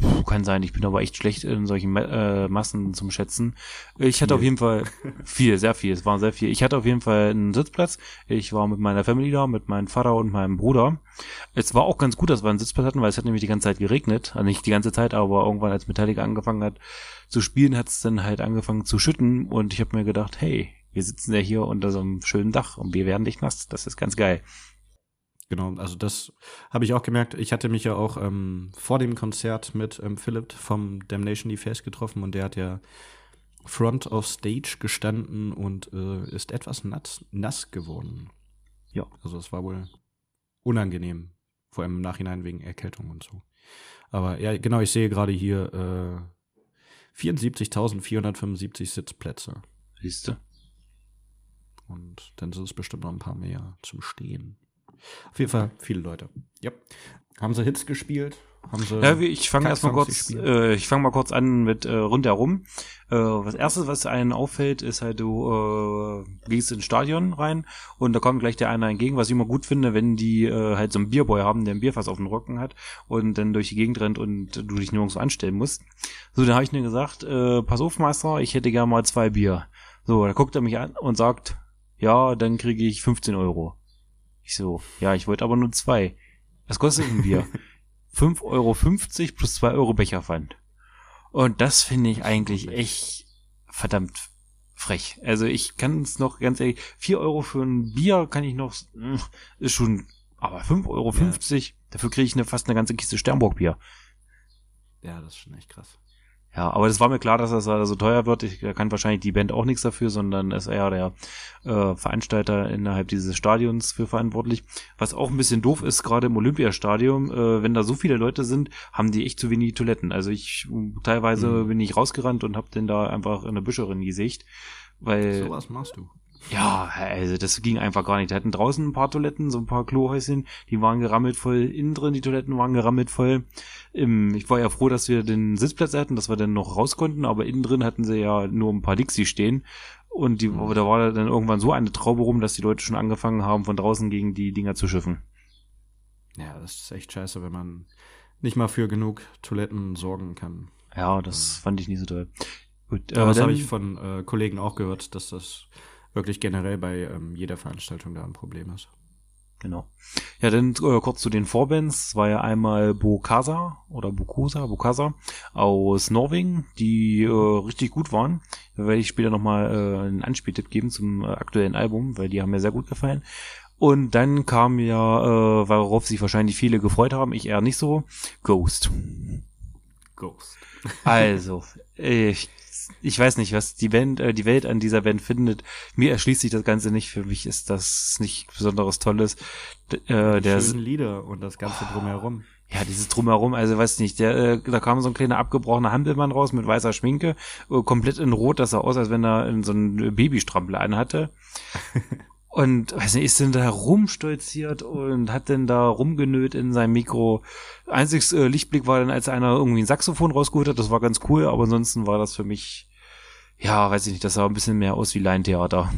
Puh, kann sein, ich bin aber echt schlecht in solchen äh, Massen zum Schätzen. Ich hatte Viel. auf jeden Fall viel, sehr viel, es war sehr viel. Ich hatte auf jeden Fall einen Sitzplatz. Ich war mit meiner Family da, mit meinem Vater und meinem Bruder. Es war auch ganz gut, dass wir einen Sitzplatz hatten, weil es hat nämlich die ganze Zeit geregnet. Also nicht die ganze Zeit, aber irgendwann, als Metallica angefangen hat zu spielen, hat es dann halt angefangen zu schütten und ich habe mir gedacht, hey, wir sitzen ja hier unter so einem schönen Dach und wir werden nicht nass. Das ist ganz geil. Genau, also das habe ich auch gemerkt. Ich hatte mich ja auch ähm, vor dem Konzert mit ähm, Philipp vom Damnation Face getroffen und der hat ja Front of Stage gestanden und äh, ist etwas nass, nass geworden. Ja. Also es war wohl unangenehm, vor allem im Nachhinein wegen Erkältung und so. Aber ja, genau, ich sehe gerade hier äh, 74.475 Sitzplätze Siehst du? und dann sind es bestimmt noch ein paar mehr zum Stehen. Auf jeden Fall viele Leute. Ja. Haben sie Hits gespielt? Haben sie Ja, wie- ich fange erstmal kurz, äh, ich fange mal kurz an mit äh, rundherum. Äh, was erstes, was einen auffällt, ist halt, du äh, gehst ins Stadion rein und da kommt gleich der eine entgegen, was ich immer gut finde, wenn die äh, halt so einen Bierboy haben, der ein Bierfass auf dem Rücken hat und dann durch die Gegend rennt und du dich nirgends so anstellen musst. So, dann habe ich mir gesagt, äh, pass auf, Meister, ich hätte gerne mal zwei Bier. So, da guckt er mich an und sagt, ja, dann kriege ich 15 Euro. Ich so, ja, ich wollte aber nur zwei. Was kostet ein Bier? [LAUGHS] 5,50 Euro plus 2 Euro Becherpfand. Und das finde ich eigentlich echt verdammt frech. Also ich kann es noch ganz ehrlich, 4 Euro für ein Bier kann ich noch, mm, ist schon, aber 5,50 Euro, dafür kriege ich eine, fast eine ganze Kiste Sternburg-Bier. Ja, das ist schon echt krass. Ja, aber das war mir klar, dass das so teuer wird. Ich, da kann wahrscheinlich die Band auch nichts dafür, sondern ist eher der äh, Veranstalter innerhalb dieses Stadions für verantwortlich. Was auch ein bisschen doof ist, gerade im Olympiastadion, äh, wenn da so viele Leute sind, haben die echt zu wenig Toiletten. Also ich teilweise Mhm. bin ich rausgerannt und hab den da einfach in der Büscherin gesicht. Weil So was machst du. Ja, also das ging einfach gar nicht. Die hatten draußen ein paar Toiletten, so ein paar Klohäuschen, die waren gerammelt voll. Innen drin, die Toiletten waren gerammelt voll. Im, ich war ja froh, dass wir den Sitzplatz hatten, dass wir dann noch raus konnten, aber innen drin hatten sie ja nur ein paar Dixie stehen. Und die, Mhm. da war dann irgendwann so eine Traube rum, dass die Leute schon angefangen haben, von draußen gegen die Dinger zu schiffen. Ja, das ist echt scheiße, wenn man nicht mal für genug Toiletten sorgen kann. Ja, das fand ich nicht so toll. Gut, Aber das habe ich von äh, Kollegen auch gehört, dass das wirklich generell bei ähm, jeder Veranstaltung da ein Problem ist. Genau. Ja, dann äh, kurz zu den Vorbands. Es war ja einmal Bokasa oder Bokosa, Bokasa aus Norwegen, die äh, richtig gut waren. Da werde ich später nochmal äh, einen Anspieltipp geben zum äh, aktuellen Album, weil die haben mir sehr gut gefallen. Und dann kam ja, äh, worauf sich wahrscheinlich viele gefreut haben, ich eher nicht so, Ghost. Ghost. Also, ich, ich weiß nicht, was die Band, äh, die Welt an dieser Band findet. Mir erschließt sich das Ganze nicht. Für mich ist das nicht besonderes Tolles. D äh, der, schönen Lieder und das Ganze drumherum. ja, dieses Drumherum, also weiß nicht, der, äh, da kam so ein kleiner abgebrochener Hampelmann raus mit weißer Schminke, äh, komplett in Rot, das sah aus, als wenn er in so einen Babystrampel anhatte. [LAUGHS] Und weiß nicht, ist denn da rumstolziert und hat denn da rumgenöt in seinem Mikro. Einziges äh, Lichtblick war dann, als einer irgendwie ein Saxophon rausgeholt hat, das war ganz cool, aber ansonsten war das für mich, ja, weiß ich nicht, das sah ein bisschen mehr aus wie Laientheater.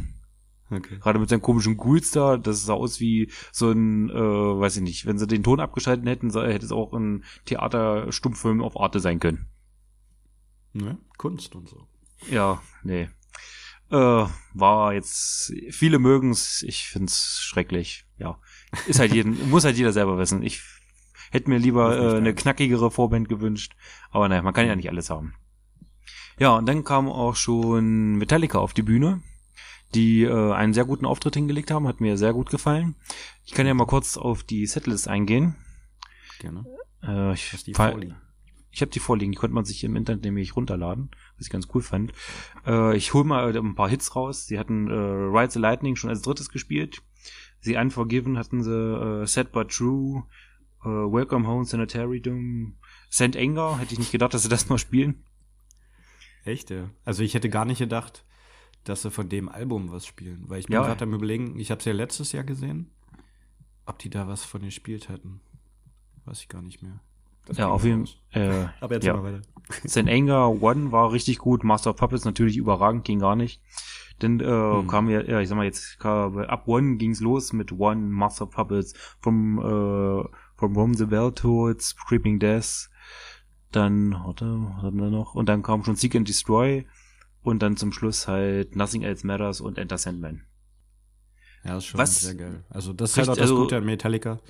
Okay. Gerade mit seinen komischen Ghouls da, das sah aus wie so ein, äh, weiß ich nicht, wenn sie den Ton abgeschaltet hätten, hätte es auch ein Theaterstummfilm auf Arte sein können. Ne? Kunst und so. Ja, nee. Äh, war jetzt, viele mögen's, ich find's schrecklich. Ja, ist halt jeden, [LAUGHS] muss halt jeder selber wissen. Ich hätte mir lieber äh, eine knackigere Vorband gewünscht, aber naja, man kann ja nicht alles haben. Ja, und dann kam auch schon Metallica auf die Bühne, die äh, einen sehr guten Auftritt hingelegt haben, hat mir sehr gut gefallen. Ich kann ja mal kurz auf die Setlist eingehen. Gerne. Äh, ich die vorliegen. Ich habe die vorliegen, die konnte man sich im Internet nämlich runterladen, was ich ganz cool fand. Äh, ich hole mal äh, ein paar Hits raus. Sie hatten äh, Ride the Lightning schon als drittes gespielt. Sie Unforgiven hatten sie, äh, Sad But True, äh, Welcome Home Sanitarium, St. Anger, hätte ich nicht gedacht, dass sie das noch spielen. Echt, ja. Also ich hätte gar nicht gedacht, dass sie von dem Album was spielen. Weil ich bin Ja. gerade am überlegen, ich habe es ja letztes Jahr gesehen, ob die da was von gespielt hätten. Weiß ich gar nicht mehr. Das Ja, auf jeden. Fall. Äh, Aber jetzt ja. mal weiter. [LAUGHS] St. Anger One war richtig gut, Master of Puppets natürlich überragend, ging gar nicht. Denn äh, Hm. kam ja, ja, ich sag mal jetzt, kam, ab One ging's los mit One, Master of Puppets, vom, äh, from Rome the Bell Toads, Creeping Death, dann, warte, was hatten wir noch? Und dann kam schon Seek and Destroy und dann zum Schluss halt Nothing Else Matters und Enter Sandman. Ja, ist schon Was- sehr geil. Also das ist halt auch das also- Gute an Metallica,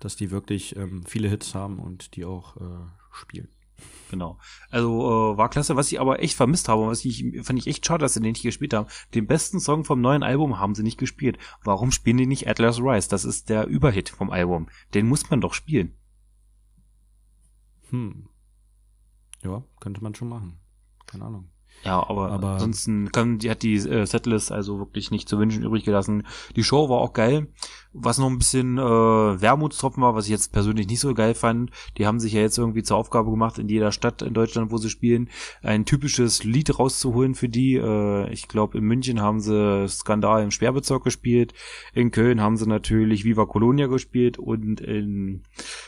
dass die wirklich ähm, viele Hits haben und die auch äh, spielen. Genau. Also äh, war klasse, was ich aber echt vermisst habe, und was ich fand ich echt schade, dass sie den nicht gespielt haben. Den besten Song vom neuen Album haben sie nicht gespielt. Warum spielen die nicht Atlas Rise? Das ist der Überhit vom Album. Den muss man doch spielen. Hm. Ja, könnte man schon machen. Keine Ahnung. Ja, aber, Aber- ansonsten kann, die hat die äh, Setlist also wirklich nicht zu wünschen übrig gelassen. Die Show war auch geil. Was noch ein bisschen äh, Wermutstropfen war, was ich jetzt persönlich nicht so geil fand, die haben sich ja jetzt irgendwie zur Aufgabe gemacht, in jeder Stadt in Deutschland, wo sie spielen, ein typisches Lied rauszuholen für die. Äh, ich glaube, in München haben sie Skandal im Sperrbezirk gespielt, in Köln haben sie natürlich Viva Colonia gespielt und in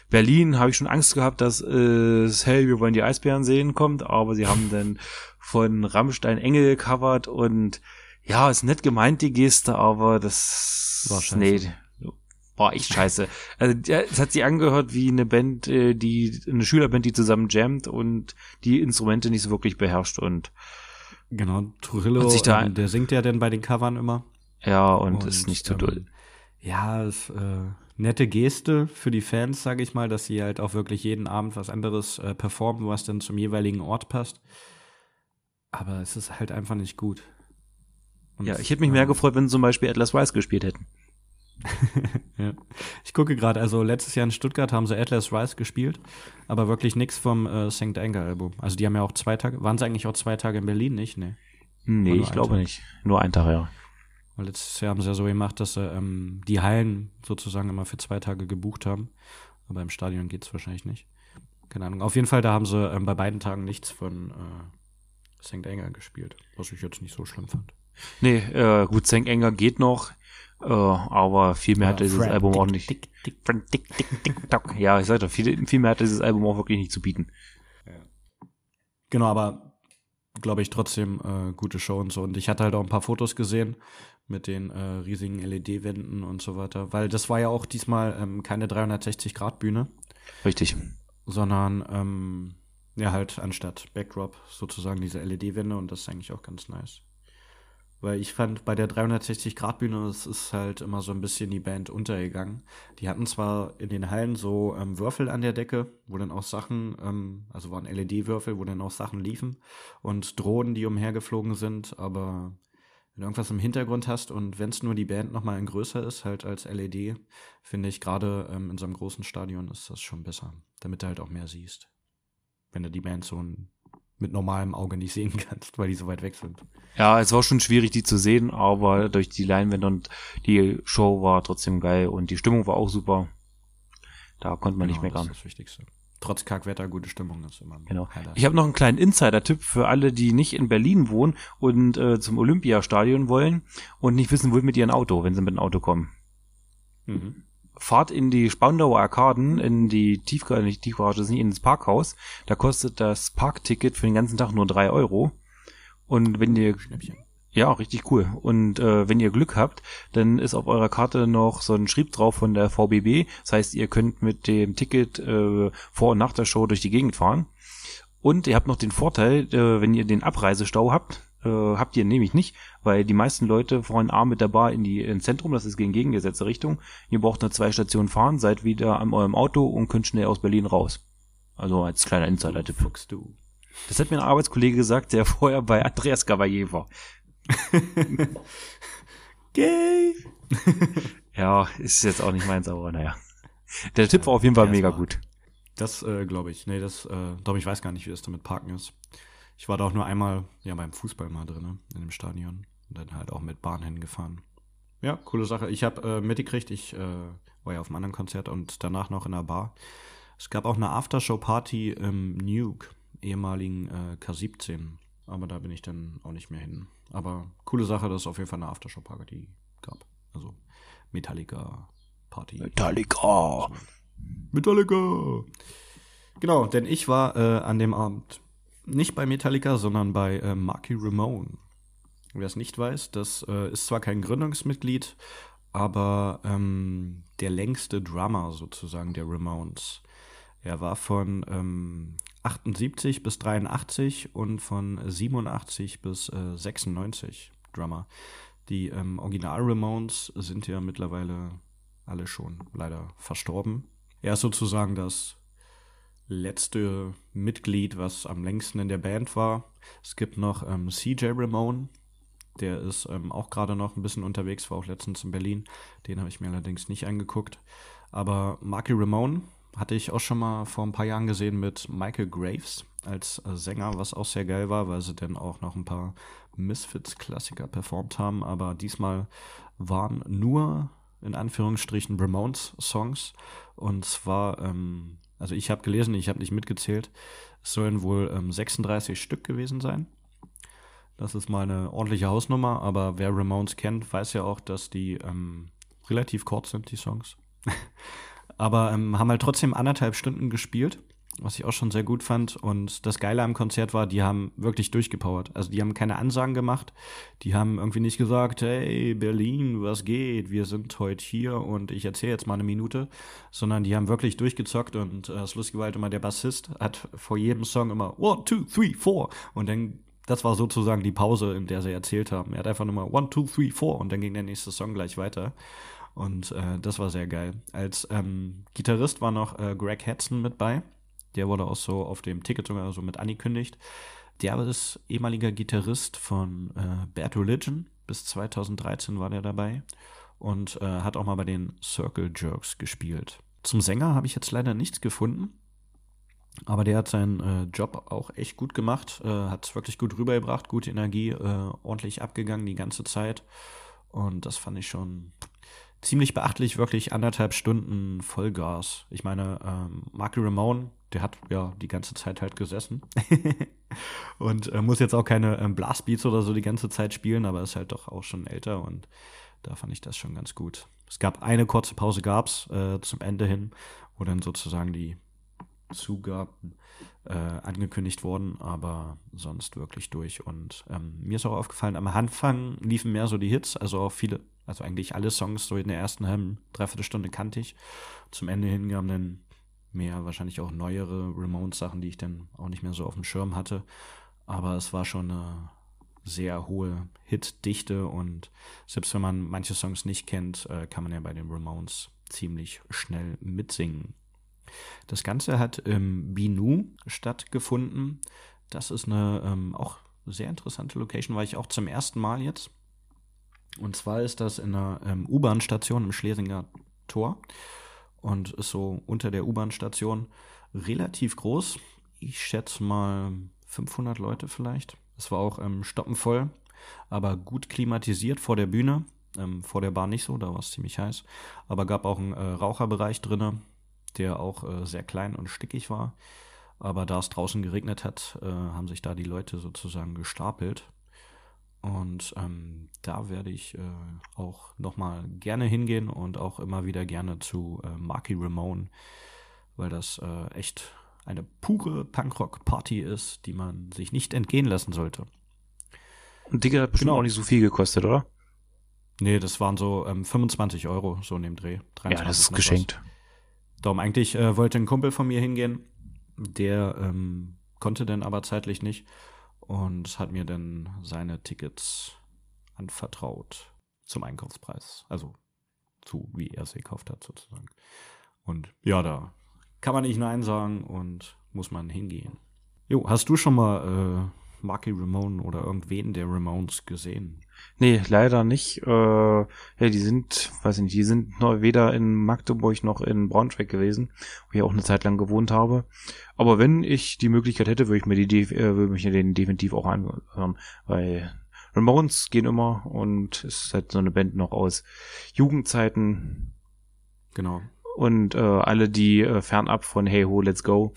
Berlin habe ich schon Angst gehabt, dass äh, Hey, wir wollen die Eisbären sehen kommt, aber sie haben dann von Rammstein Engel gecovert und ja, ist nett gemeint, die Geste, aber das War scheiße. nee, war echt scheiße. Also es hat sich angehört wie eine Band, äh, die eine Schülerband, die zusammen jammt und die Instrumente nicht so wirklich beherrscht und Genau, Trujillo, Hat sich da- ähm, der singt ja denn bei den Covern immer. ja und, ist nicht zu ähm, doll. Ja, ist äh, nette Geste für die Fans, sage ich mal, dass sie halt auch wirklich jeden Abend was anderes äh, performen, was dann zum jeweiligen Ort passt. Aber es ist halt einfach nicht gut. Und, Ja, ich hätte mich mehr ähm, gefreut, wenn sie zum Beispiel Atlas Rise gespielt hätten. [LAUGHS] Ja. Ich gucke gerade, also letztes Jahr in Stuttgart haben sie Atlas Rise gespielt, aber wirklich nichts vom äh, St. Anger Album. Also die haben ja auch zwei Tage, waren sie eigentlich auch zwei Tage in Berlin, nicht? Nee. Nee, ich glaube Tag. nicht. Nur ein Tag, ja. Weil letztes Jahr haben sie ja so gemacht, dass sie ähm, die Hallen sozusagen immer für zwei Tage gebucht haben. Aber im Stadion geht es wahrscheinlich nicht. Keine Ahnung. Auf jeden Fall, da haben sie ähm, bei beiden Tagen nichts von äh, St. Anger gespielt, was ich jetzt nicht so schlimm fand. Nee, äh, gut, St. Anger geht noch, äh, aber viel mehr hat Ja, dieses Fred, Album tick, auch nicht. tick, tick. Fred, tick, tick, tick, tock. Ja, ich sag doch, viel, viel mehr hat dieses Album auch wirklich nicht zu bieten. Genau, aber glaube ich trotzdem äh, gute Show und so. Und ich hatte halt auch ein paar Fotos gesehen mit den äh, riesigen LED-Wänden und so weiter. Weil das war ja auch diesmal ähm, keine 360-Grad-Bühne, Richtig. sondern ähm, ja halt anstatt Backdrop sozusagen diese LED-Wände und das ist eigentlich auch ganz nice. Weil ich fand, bei der 360-Grad-Bühne, es ist halt immer so ein bisschen die Band untergegangen. Die hatten zwar in den Hallen so ähm, Würfel an der Decke, wo dann auch Sachen, ähm, also waren LED-Würfel, wo dann auch Sachen liefen und Drohnen, die umhergeflogen sind, aber wenn du irgendwas im Hintergrund hast und wenn es nur die Band nochmal in größer ist, halt als LED, finde ich gerade ähm, in so einem großen Stadion ist das schon besser, damit du halt auch mehr siehst. Wenn du die Band so mit normalem Auge nicht sehen [LAUGHS] kannst, weil die so weit weg sind. Ja, es war schon schwierig, die zu sehen, aber durch die Leinwände und die Show war trotzdem geil und die Stimmung war auch super. Da konnte man nicht Genau, das meckern. ist das Wichtigste. Trotz Kackwetter, gute Stimmung ist immer Genau. Highlight. Ich habe noch einen kleinen Insider-Tipp für alle, die nicht in Berlin wohnen und äh, zum Olympiastadion wollen und nicht wissen, wohin mit ihrem Auto, wenn sie mit dem Auto kommen. Mhm. Fahrt in die Spandauer Arkaden, in die Tiefgarage, nicht Tiefgarage, das ist nicht ins Parkhaus. Da kostet das Parkticket für den ganzen Tag nur drei Euro. Und wenn ihr, ja, richtig cool. Und äh, wenn ihr Glück habt, dann ist auf eurer Karte noch so ein Schrieb drauf von der VBB. Das heißt, ihr könnt mit dem Ticket äh, vor und nach der Show durch die Gegend fahren. Und ihr habt noch den Vorteil, äh, wenn ihr den Abreisestau habt, äh, habt ihr nämlich nicht, weil die meisten Leute fahren A mit der Bar in die ins Zentrum, das ist gegen gegengesetzte Richtung. Ihr braucht nur zwei Stationen fahren, seid wieder an eurem Auto und könnt schnell aus Berlin raus. Also als kleiner Insider-Tipp. Fuchs du. Das hat mir ein Arbeitskollege gesagt, der [LAUGHS] vorher bei Andreas Gavalier war. [LAUGHS] Gay! [LAUGHS] Ja, ist jetzt auch nicht meins, aber naja. Der Tipp war auf jeden Fall mega gut. Das äh, glaube ich. Nee, das, äh, glaube ich, weiß gar nicht, wie das damit parken ist. Ich war da auch nur einmal, ja, beim Fußball mal drin, in dem Stadion. Und dann halt auch mit Bahn hingefahren. Ja, coole Sache. Ich habe äh, mitgekriegt, ich äh, war ja auf einem anderen Konzert und danach noch in einer Bar. Es gab auch eine Aftershow-Party im Nuke, ehemaligen äh, K17. aber da bin ich dann auch nicht mehr hin. Aber coole Sache, dass es auf jeden Fall eine Aftershow-Party gab. Also Metallica-Party. Metallica! Metallica! Genau, denn ich war äh, an dem Abend nicht bei Metallica, sondern bei äh, Marky Ramone. Wer es nicht weiß, das äh, ist zwar kein Gründungsmitglied, aber ähm, der längste Drummer sozusagen der Ramones. Er war von ähm, 78 bis 83 und von 87 bis äh, 96 Drummer. Die ähm, Original Ramones sind ja mittlerweile alle schon leider verstorben. Er ist sozusagen das letzte Mitglied, was am längsten in der Band war. Es gibt noch ähm, CJ Ramone, der ist ähm, auch gerade noch ein bisschen unterwegs, war auch letztens in Berlin. Den habe ich mir allerdings nicht angeguckt. Aber Marky Ramone hatte ich auch schon mal vor ein paar Jahren gesehen mit Michael Graves als äh, Sänger, was auch sehr geil war, weil sie dann auch noch ein paar Misfits-Klassiker performt haben. Aber diesmal waren nur in Anführungsstrichen Ramones-Songs. Und zwar, ähm, also ich habe gelesen, ich habe nicht mitgezählt, es sollen wohl ähm, 36 Stück gewesen sein. Das ist mal eine ordentliche Hausnummer, aber wer Ramones kennt, weiß ja auch, dass die ähm, relativ kurz sind, die Songs. [LAUGHS] aber ähm, haben halt trotzdem anderthalb Stunden gespielt, was ich auch schon sehr gut fand. Und das Geile am Konzert war, die haben wirklich durchgepowert. Also die haben keine Ansagen gemacht, die haben irgendwie nicht gesagt, hey Berlin, was geht, wir sind heute hier und ich erzähle jetzt mal eine Minute, sondern die haben wirklich durchgezockt und äh, das Lustige war halt immer, der Bassist hat vor jedem Song immer one, two, three, four und dann das war sozusagen die Pause, in der sie erzählt haben. Er hat einfach nur mal one, two, three, four und dann ging der nächste Song gleich weiter. Und äh, das war sehr geil. Als ähm, Gitarrist war noch äh, Greg Hudson mit bei. Der wurde auch so auf dem Ticket sogar so mit angekündigt. Der ist ehemaliger Gitarrist von äh, Bad Religion. Bis 2013 war der dabei. Und äh, hat auch mal bei den Circle Jerks gespielt. Zum Sänger habe ich jetzt leider nichts gefunden. Aber der hat seinen äh, Job auch echt gut gemacht, äh, hat es wirklich gut rübergebracht, gute Energie, äh, ordentlich abgegangen die ganze Zeit. Und das fand ich schon ziemlich beachtlich, wirklich anderthalb Stunden Vollgas. Ich meine, ähm, Marky Ramone, der hat ja die ganze Zeit halt gesessen. [LAUGHS] und äh, muss jetzt auch keine ähm, Blastbeats oder so die ganze Zeit spielen, aber ist halt doch auch schon älter und da fand ich das schon ganz gut. Es gab eine kurze Pause, gab's äh, zum Ende hin, wo dann sozusagen die Zugaben äh, angekündigt worden, aber sonst wirklich durch. Und ähm, mir ist auch aufgefallen, am Anfang liefen mehr so die Hits, also auch viele, also eigentlich alle Songs so in der ersten halben, dreiviertel Stunde kannte ich. Zum Ende hin kamen dann mehr, wahrscheinlich auch neuere Ramones-Sachen, die ich dann auch nicht mehr so auf dem Schirm hatte. Aber es war schon eine sehr hohe Hitdichte und selbst wenn man manche Songs nicht kennt, äh, kann man ja bei den Ramones ziemlich schnell mitsingen. Das Ganze hat im Binu stattgefunden. Das ist eine ähm, auch sehr interessante Location, war ich auch zum ersten Mal jetzt. Und zwar ist das in einer ähm, U-Bahn-Station im Schlesinger Tor und ist so unter der U-Bahn-Station relativ groß. Ich schätze mal 500 Leute vielleicht. Es war auch ähm, stoppenvoll, aber gut klimatisiert vor der Bühne. Ähm, vor der Bahn nicht so, da war es ziemlich heiß. Aber gab auch einen äh, Raucherbereich drinne der auch äh, sehr klein und stickig war. Aber da es draußen geregnet hat, äh, haben sich da die Leute sozusagen gestapelt. Und ähm, da werde ich äh, auch nochmal gerne hingehen und auch immer wieder gerne zu äh, Marky Ramone, weil das äh, echt eine pure Punkrock-Party ist, die man sich nicht entgehen lassen sollte. Und Ticket hat bestimmt genau. auch nicht so viel gekostet, oder? Nee, das waren so ähm, 25 Euro, so in dem Dreh. ja, das ist geschenkt. Was. Darum eigentlich äh, wollte ein Kumpel von mir hingehen, der ähm, konnte dann aber zeitlich nicht und hat mir dann seine Tickets anvertraut zum Einkaufspreis. Also zu, wie er es gekauft hat sozusagen. Und ja, da kann man nicht Nein sagen und muss man hingehen. Jo, hast du schon mal äh, Marky Ramone oder irgendwen der Ramones gesehen? Nee, leider nicht. Äh, ja, die sind, weiß ich nicht, die sind noch weder in Magdeburg noch in Braunschweig gewesen, wo ich auch eine Zeit lang gewohnt habe. Aber wenn ich die Möglichkeit hätte, würde ich mir die, äh, würde mich den definitiv auch anhören, weil Ramones gehen immer und es ist halt so eine Band noch aus Jugendzeiten. Genau. Und äh, alle, die äh, fernab von Hey Ho, Let's Go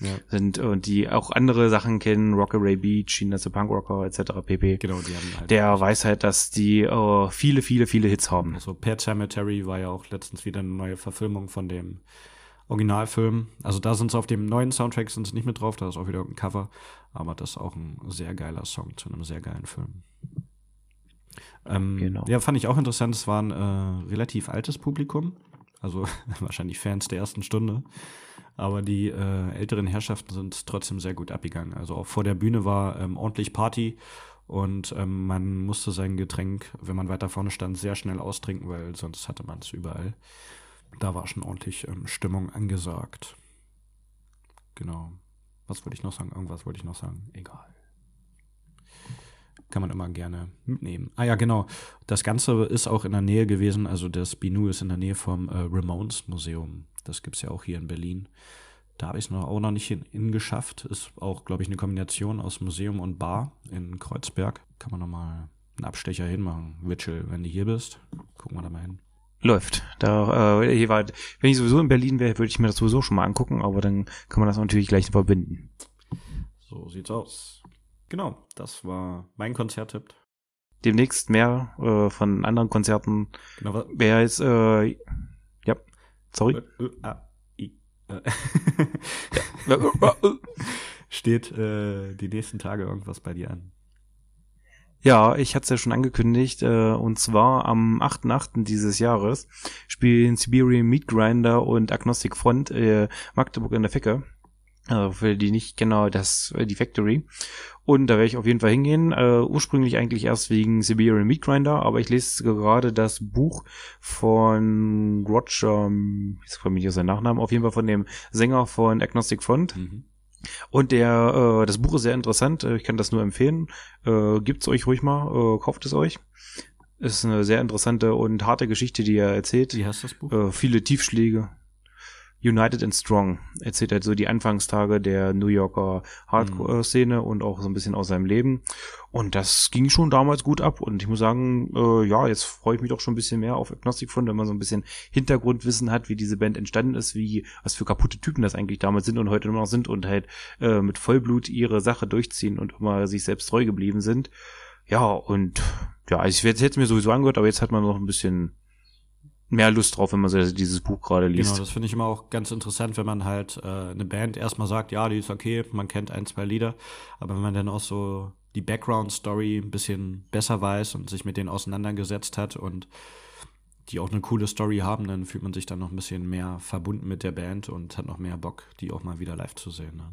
Ja. Sind, und die auch andere Sachen kennen, Rockaway Beach, China the Punk Rocker, etc. pp. Genau, die haben halt. Der weiß halt, dass die uh, viele, viele, viele Hits haben. Also Pet Cemetery war ja auch letztens wieder eine neue Verfilmung von dem Originalfilm. Also da sind sie auf dem neuen Soundtrack sind sie nicht mit drauf, da ist auch wieder ein Cover. Aber das ist auch ein sehr geiler Song zu einem sehr geilen Film. Ähm, genau. Ja, fand ich auch interessant. Es war ein äh, relativ altes Publikum. Also [LAUGHS] wahrscheinlich Fans der ersten Stunde. Aber die äh, älteren Herrschaften sind trotzdem sehr gut abgegangen. Also auch vor der Bühne war ähm, ordentlich Party und ähm, man musste sein Getränk, wenn man weiter vorne stand, sehr schnell austrinken, weil sonst hatte man es überall. Da war schon ordentlich ähm, Stimmung angesagt. Genau. Was wollte ich noch sagen? Irgendwas wollte ich noch sagen. Egal. Kann man immer gerne mitnehmen. Ah ja, genau. Das Ganze ist auch in der Nähe gewesen. Also das Binu ist in der Nähe vom äh, Ramones Museum. Das gibt es ja auch hier in Berlin. Da habe ich es noch, auch noch nicht hingeschafft. Ist auch, glaube ich, eine Kombination aus Museum und Bar in Kreuzberg. Kann man nochmal einen Abstecher hinmachen. Witchell, wenn du hier bist, gucken wir da mal hin. Läuft. Da, äh, hier war, wenn ich sowieso in Berlin wäre, würde ich mir das sowieso schon mal angucken, aber dann kann man das natürlich gleich verbinden. So sieht's aus. Genau, das war mein Konzerttipp. Demnächst mehr äh, von anderen Konzerten. Genau, wer jetzt, äh, ja, sorry. Äh, äh, ah, äh. [LAUGHS] Steht äh, die nächsten Tage irgendwas bei dir an? Ja, ich hatte es ja schon angekündigt, äh, und zwar am 8.8. dieses Jahres spielen Siberian Meat Grinder und Agnostic Front äh, Magdeburg in der Ficke. Also für die nicht genau das äh, die Factory. Und da werde ich auf jeden Fall hingehen. Äh, ursprünglich eigentlich erst wegen Siberian Meat Grinder, aber ich lese gerade das Buch von Roger, jetzt komme ich aus seinen Nachnamen, auf jeden Fall von dem Sänger von Agnostic Front. Mhm. Und der, äh, das Buch ist sehr interessant. Äh, ich kann das nur empfehlen. Äh, gibt's euch ruhig mal, äh, kauft es euch. Ist eine sehr interessante und harte Geschichte, die er erzählt. Wie heißt das Buch? Äh, viele Tiefschläge. United and Strong erzählt halt so die Anfangstage der New Yorker Hardcore-Szene mhm. und auch so ein bisschen aus seinem Leben. Und das ging schon damals gut ab. Und ich muss sagen, äh, ja, jetzt freue ich mich doch schon ein bisschen mehr auf Agnostic Front, wenn man so ein bisschen Hintergrundwissen hat, wie diese Band entstanden ist, wie was für kaputte Typen das eigentlich damals sind und heute immer noch sind und halt äh, mit Vollblut ihre Sache durchziehen und immer sich selbst treu geblieben sind. Ja, und ja, also ich hätte es mir sowieso angehört, aber jetzt hat man noch ein bisschen mehr Lust drauf, wenn man so dieses Buch gerade liest. Genau, das finde ich immer auch ganz interessant, wenn man halt äh, eine Band erstmal sagt, ja, die ist okay, man kennt ein, zwei Lieder, aber wenn man dann auch so die Background-Story ein bisschen besser weiß und sich mit denen auseinandergesetzt hat und die auch eine coole Story haben, dann fühlt man sich dann noch ein bisschen mehr verbunden mit der Band und hat noch mehr Bock, die auch mal wieder live zu sehen. Ne?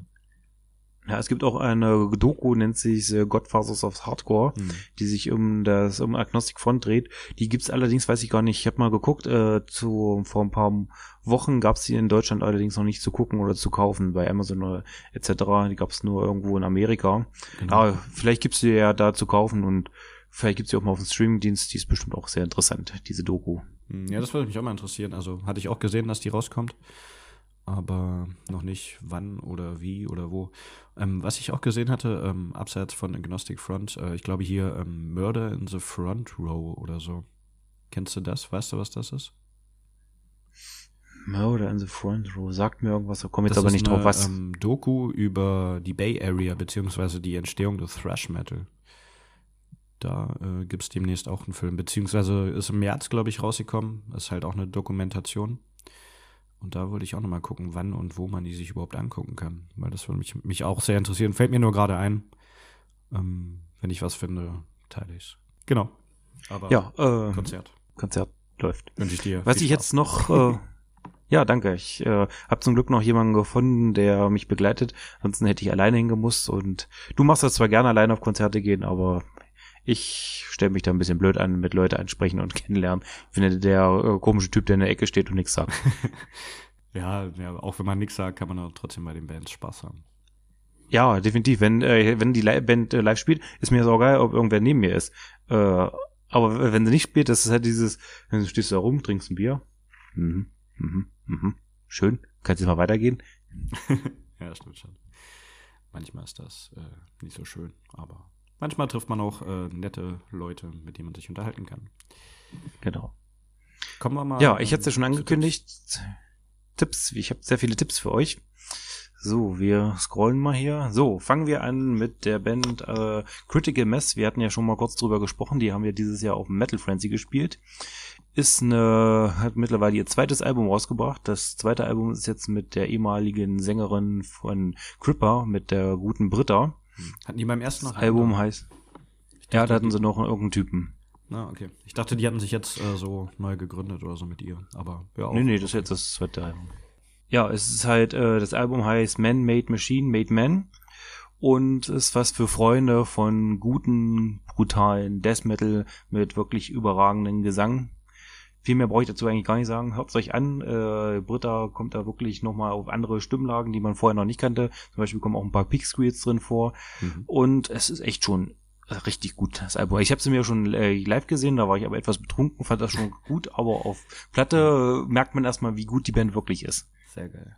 Ja, es gibt auch eine Doku, nennt sich Godfathers of Hardcore, mhm. die sich um das um Agnostic Front dreht. Die gibt's allerdings, weiß ich gar nicht, ich habe mal geguckt, äh, zu vor ein paar Wochen gab's die in Deutschland allerdings noch nicht zu gucken oder zu kaufen bei Amazon oder etc. Die gab's nur irgendwo in Amerika. Genau. Ja, vielleicht gibt's die ja da zu kaufen und vielleicht gibt's die auch mal auf dem Streamingdienst. Die ist bestimmt auch sehr interessant, diese Doku. Hm, ja, das würde mich auch mal interessieren. Also hatte ich auch gesehen, dass die rauskommt aber noch nicht wann oder wie oder wo. Ähm, was ich auch gesehen hatte, ähm, abseits von Agnostic Front, äh, ich glaube hier ähm, Murder in the Front Row oder so. Kennst du das? Weißt du, was das ist? Murder in the Front Row sagt mir irgendwas, da komme jetzt das aber nicht eine, drauf. Was? Ähm, Doku über die Bay Area beziehungsweise die Entstehung des Thrash Metal. Da äh, gibt es demnächst auch einen Film, beziehungsweise ist im März, glaube ich, rausgekommen. Ist halt auch eine Dokumentation. Und da wollte ich auch nochmal gucken, wann und wo man die sich überhaupt angucken kann. Weil das würde mich, mich auch sehr interessieren. Fällt mir nur gerade ein. Ähm, wenn ich was finde, teile ich es. Genau. Aber ja, äh, Konzert. Konzert läuft. Wünsche ich dir. Was ich jetzt noch, äh, ja, danke. Ich äh, habe zum Glück noch jemanden gefunden, der mich begleitet. Ansonsten hätte ich alleine hingemusst. Und du machst das zwar gerne alleine auf Konzerte gehen, aber ich stelle mich da ein bisschen blöd an, mit Leute ansprechen und [LAUGHS] kennenlernen. Ich finde der äh, komische Typ, der in der Ecke steht und nichts sagt. [LAUGHS] ja, ja, auch wenn man nichts sagt, kann man auch trotzdem bei den Bands Spaß haben. Ja, definitiv. Wenn, äh, wenn die Band äh, live spielt, ist mir so geil, ob irgendwer neben mir ist. Äh, aber wenn sie nicht spielt, das ist halt dieses, dann stehst du da rum, trinkst ein Bier. Mhm, mhm, mhm. Schön. Kannst du mal weitergehen? [LAUGHS] ja, das stimmt schon. Manchmal ist das äh, nicht so schön, aber manchmal trifft man auch äh, nette Leute, mit denen man sich unterhalten kann. Genau. Kommen wir mal. Ja, ich hatte es ja schon angekündigt. Tipps. Tipps. Ich habe sehr viele Tipps für euch. So, wir scrollen mal hier. So, fangen wir an mit der Band äh, Critical Mess. Wir hatten ja schon mal kurz drüber gesprochen. Die haben wir dieses Jahr auf Metal Frenzy gespielt. Ist eine, hat mittlerweile ihr zweites Album rausgebracht. Das zweite Album ist jetzt mit der ehemaligen Sängerin von Cripper, mit der guten Britta. Hatten die beim ersten noch Das Album heißt. Ja, da hatten sie noch irgendeinen Typen. Na, okay. Ich dachte, die hatten sich jetzt äh, so neu gegründet oder so mit ihr. Aber ja, auch. Nee, nee, das ist jetzt das zweite Album. Ja, es ist halt, äh, das Album heißt Man Made Machine Made Man und ist was für Freunde von guten, brutalen Death Metal mit wirklich überragenden Gesang. Viel mehr brauche ich dazu eigentlich gar nicht sagen. Hört's euch an. Äh, Britta kommt da wirklich nochmal auf andere Stimmlagen, die man vorher noch nicht kannte. Zum Beispiel kommen auch ein paar Pick Squeals drin vor. Mhm. Und es ist echt schon richtig gut, das Album. Ich habe sie mir schon äh, live gesehen, da war ich aber etwas betrunken, fand das schon gut, aber auf Platte merkt man erstmal, wie gut die Band wirklich ist. Sehr geil.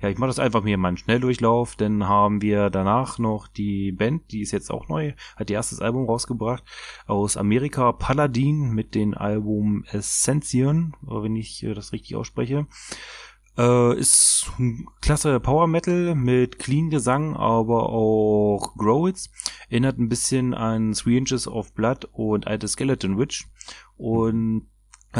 Ja, ich mache das einfach mir mal einen Schnelldurchlauf. Dann haben wir danach noch die Band, die ist jetzt auch neu, hat ihr erstes Album rausgebracht aus Amerika, Paladin mit dem Album Ascension, wenn ich äh, das richtig ausspreche. Äh, ist ein klasse Power Metal mit clean Gesang, aber auch Growls. Erinnert ein bisschen an Three Inches of Blood und alte Skeleton Witch. Und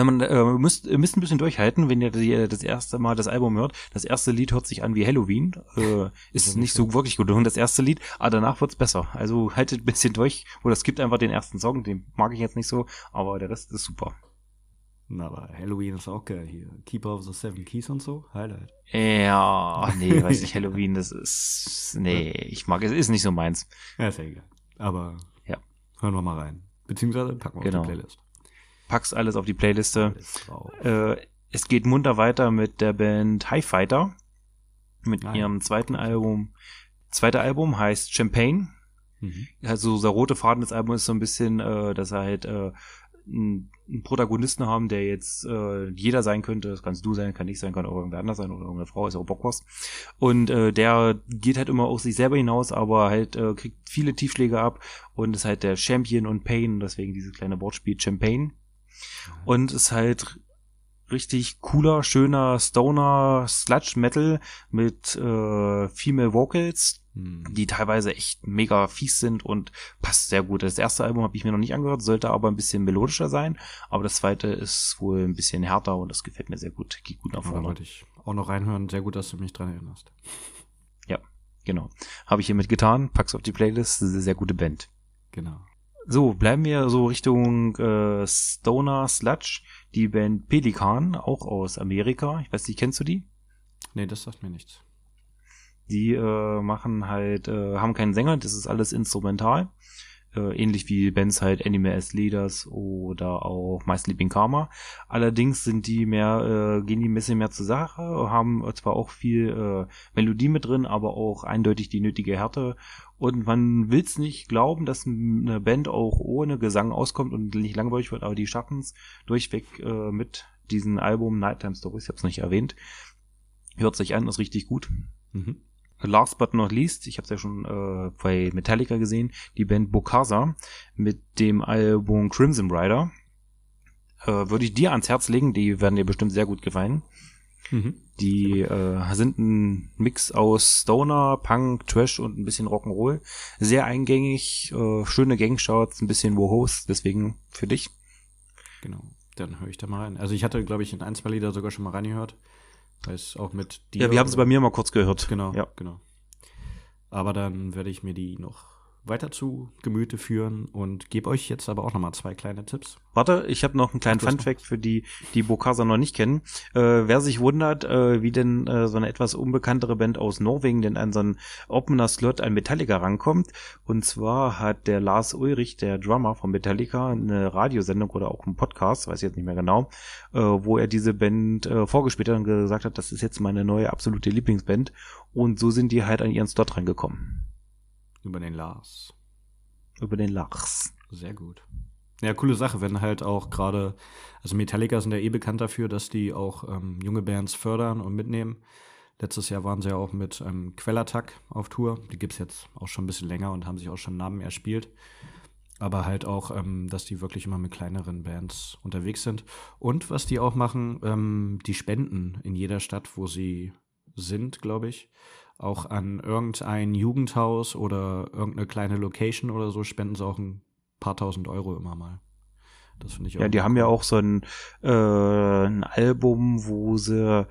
man äh, müsst, ihr müsst ein bisschen durchhalten, wenn ihr die, das erste Mal das Album hört. Das erste Lied hört sich an wie Halloween. Äh, [LAUGHS] ist nicht so wirklich gut. Und das erste Lied, aber danach wird's besser. Also haltet ein bisschen durch. Oder es gibt einfach den ersten Song, den mag ich jetzt nicht so, aber der Rest ist super. Na, aber Halloween ist auch geil hier. Keeper of the Seven Keys und so. Highlight. Ja, [LAUGHS] nee, weiß ich, Halloween, das ist, nee, ich mag es, ist nicht so meins. Ja, ist ja egal. Aber Ja. hören wir mal rein. Beziehungsweise packen wir Genau. auf die Playlist. Pack's alles auf die Playliste. Äh, es geht munter weiter mit der Band High Fighter. Mit Ah, ihrem zweiten Album. Zweite Album heißt Champagne. Mhm. Also der rote Faden des Albums ist so ein bisschen, äh, dass er halt äh, einen einen Protagonisten haben, der jetzt äh, jeder sein könnte. Das kannst du sein, kann ich sein, kann auch irgendwer anders sein oder irgendeine Frau, ist auch Bockwurst. Und äh, der geht halt immer aus sich selber hinaus, aber halt äh, kriegt viele Tiefschläge ab und ist halt der Champion und Pain, deswegen dieses kleine Wortspiel Champagne. Und ist halt richtig cooler, schöner Stoner Sludge Metal mit äh, Female Vocals, Mhm. die teilweise echt mega fies sind und passt sehr gut. Das erste Album habe ich mir noch nicht angehört, sollte aber ein bisschen melodischer sein, aber das zweite ist wohl ein bisschen härter und das gefällt mir sehr gut. Geht gut nach vorne. wollte ich auch noch reinhören. Sehr gut, dass du mich dran erinnerst. Genau. Habe ich hiermit getan, pack's auf die Playlist, eine sehr gute Band. Genau. So, bleiben wir so Richtung äh, Stoner Sludge, die Band Pelikan, auch aus Amerika. Ich weiß nicht, kennst du die? Nee, das sagt mir nichts. Die äh, machen halt, äh, haben keinen Sänger, das ist alles instrumental. Äh, ähnlich wie Bands halt Anime as Leaders oder auch My Sleeping Karma. Allerdings sind die mehr, äh, gehen die ein bisschen mehr zur Sache, haben zwar auch viel äh, Melodie mit drin, aber auch eindeutig die nötige Härte. Und man will's nicht glauben, dass eine Band auch ohne Gesang auskommt und nicht langweilig wird, aber die schaffen's durchweg äh, mit diesem Album Nighttime Stories, ich habe es nicht erwähnt. Hört sich an, ist richtig gut. Mhm. Last but not least, ich habe es ja schon äh, bei Metallica gesehen, die Band Bokasa mit dem Album Crimson Rider. Äh, Würde ich dir ans Herz legen, die werden dir bestimmt sehr gut gefallen. Mhm. Die äh, sind ein Mix aus Stoner, Punk, Trash und ein bisschen Rock'n'Roll. Sehr eingängig, äh, schöne Gangshots, ein bisschen Wohos, deswegen für dich. Genau. Dann höre ich da mal rein. Also ich hatte, glaube ich, in ein, zwei Lieder sogar schon mal reingehört. Es auch mit dir. Ja, wir haben es bei mir mal kurz gehört. Genau, Ja. genau. Aber dann werde ich mir die noch weiter zu Gemüte führen und gebe euch jetzt aber auch noch mal zwei kleine Tipps. Warte, ich habe noch einen kleinen hast Fun-Fact für die, die Bokasa noch nicht kennen. Äh, wer sich wundert, äh, wie denn äh, so eine etwas unbekanntere Band aus Norwegen denn an so einen Opener-Slot an Metallica rankommt. Und zwar hat der Lars Ulrich, der Drummer von Metallica, eine Radiosendung oder auch einen Podcast, weiß ich jetzt nicht mehr genau, äh, wo er diese Band äh, vorgespielt hat und gesagt hat, das ist jetzt meine neue absolute Lieblingsband. Und so sind die halt an ihren Slot rangekommen. Über den Lars. Über den Lars. Sehr gut. Ja, coole Sache, wenn halt auch gerade, also Metallica sind ja eh bekannt dafür, dass die auch ähm, junge Bands fördern und mitnehmen. Letztes Jahr waren sie ja auch mit ähm, Quellattack auf Tour. Die gibt's jetzt auch schon ein bisschen länger und haben sich auch schon Namen erspielt. Aber halt auch, ähm, dass die wirklich immer mit kleineren Bands unterwegs sind. Und was die auch machen, ähm, die spenden in jeder Stadt, wo sie sind, glaube ich, auch an irgendein Jugendhaus oder irgendeine kleine Location oder so spenden sie auch ein paar tausend Euro immer mal. Das finde ich auch. Ja, die haben ja auch so ein, äh, ein Album, wo sie,